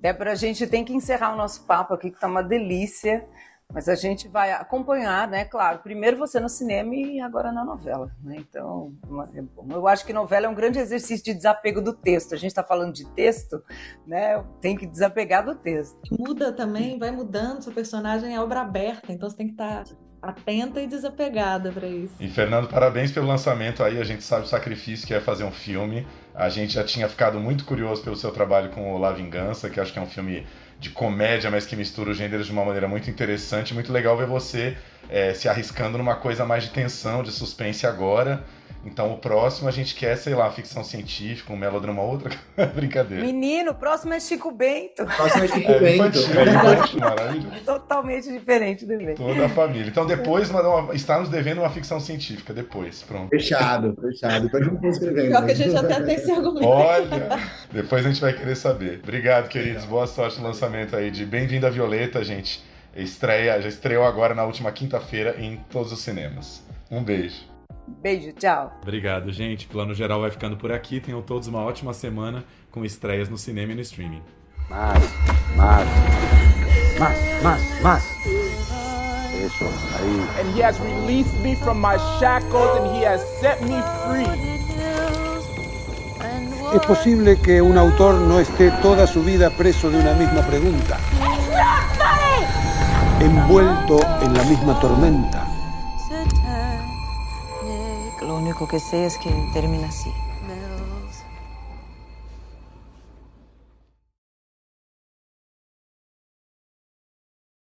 Débora, a gente tem que encerrar o nosso papo aqui, que tá uma delícia. Mas a gente vai acompanhar, né? Claro, primeiro você no cinema e agora na novela, né? Então, é bom. eu acho que novela é um grande exercício de desapego do texto. A gente está falando de texto, né? Tem que desapegar do texto. Muda também, vai mudando, seu personagem é obra aberta, então você tem que estar atenta e desapegada para isso. E Fernando, parabéns pelo lançamento aí. A gente sabe o sacrifício que é fazer um filme. A gente já tinha ficado muito curioso pelo seu trabalho com o La Vingança, que acho que é um filme de comédia, mas que mistura os gêneros de uma maneira muito interessante. Muito legal ver você é, se arriscando numa coisa mais de tensão, de suspense agora. Então o próximo a gente quer, sei lá, ficção científica, um melodrama, outra brincadeira. Menino, o próximo é Chico Bento. O próximo é Chico É, Bento. infantil, é infantil, maravilhoso. Totalmente diferente do Bento. Toda a família. Então depois uma, está nos devendo uma ficção científica, depois, pronto. Fechado, fechado. Depois eu vou escrevendo. Pior que a gente até tem esse argumento. Olha, depois a gente vai querer saber. Obrigado, queridos. Boa sorte no lançamento aí de Bem-vindo à Violeta, gente. Estreia, já estreou agora na última quinta-feira em todos os cinemas. Um beijo. Beijo, tchau. Obrigado, gente. Plano Geral vai ficando por aqui. Tenham todos uma ótima semana com estreias no cinema e no streaming. Mas, mas, mas, mas, mas. eso. Ahí. And he has released me from my shackles and he has set me free. Es posible que un autor no esté toda su vida preso de una misma pregunta, envuelto en la misma tormenta. Único que sé es que termina así.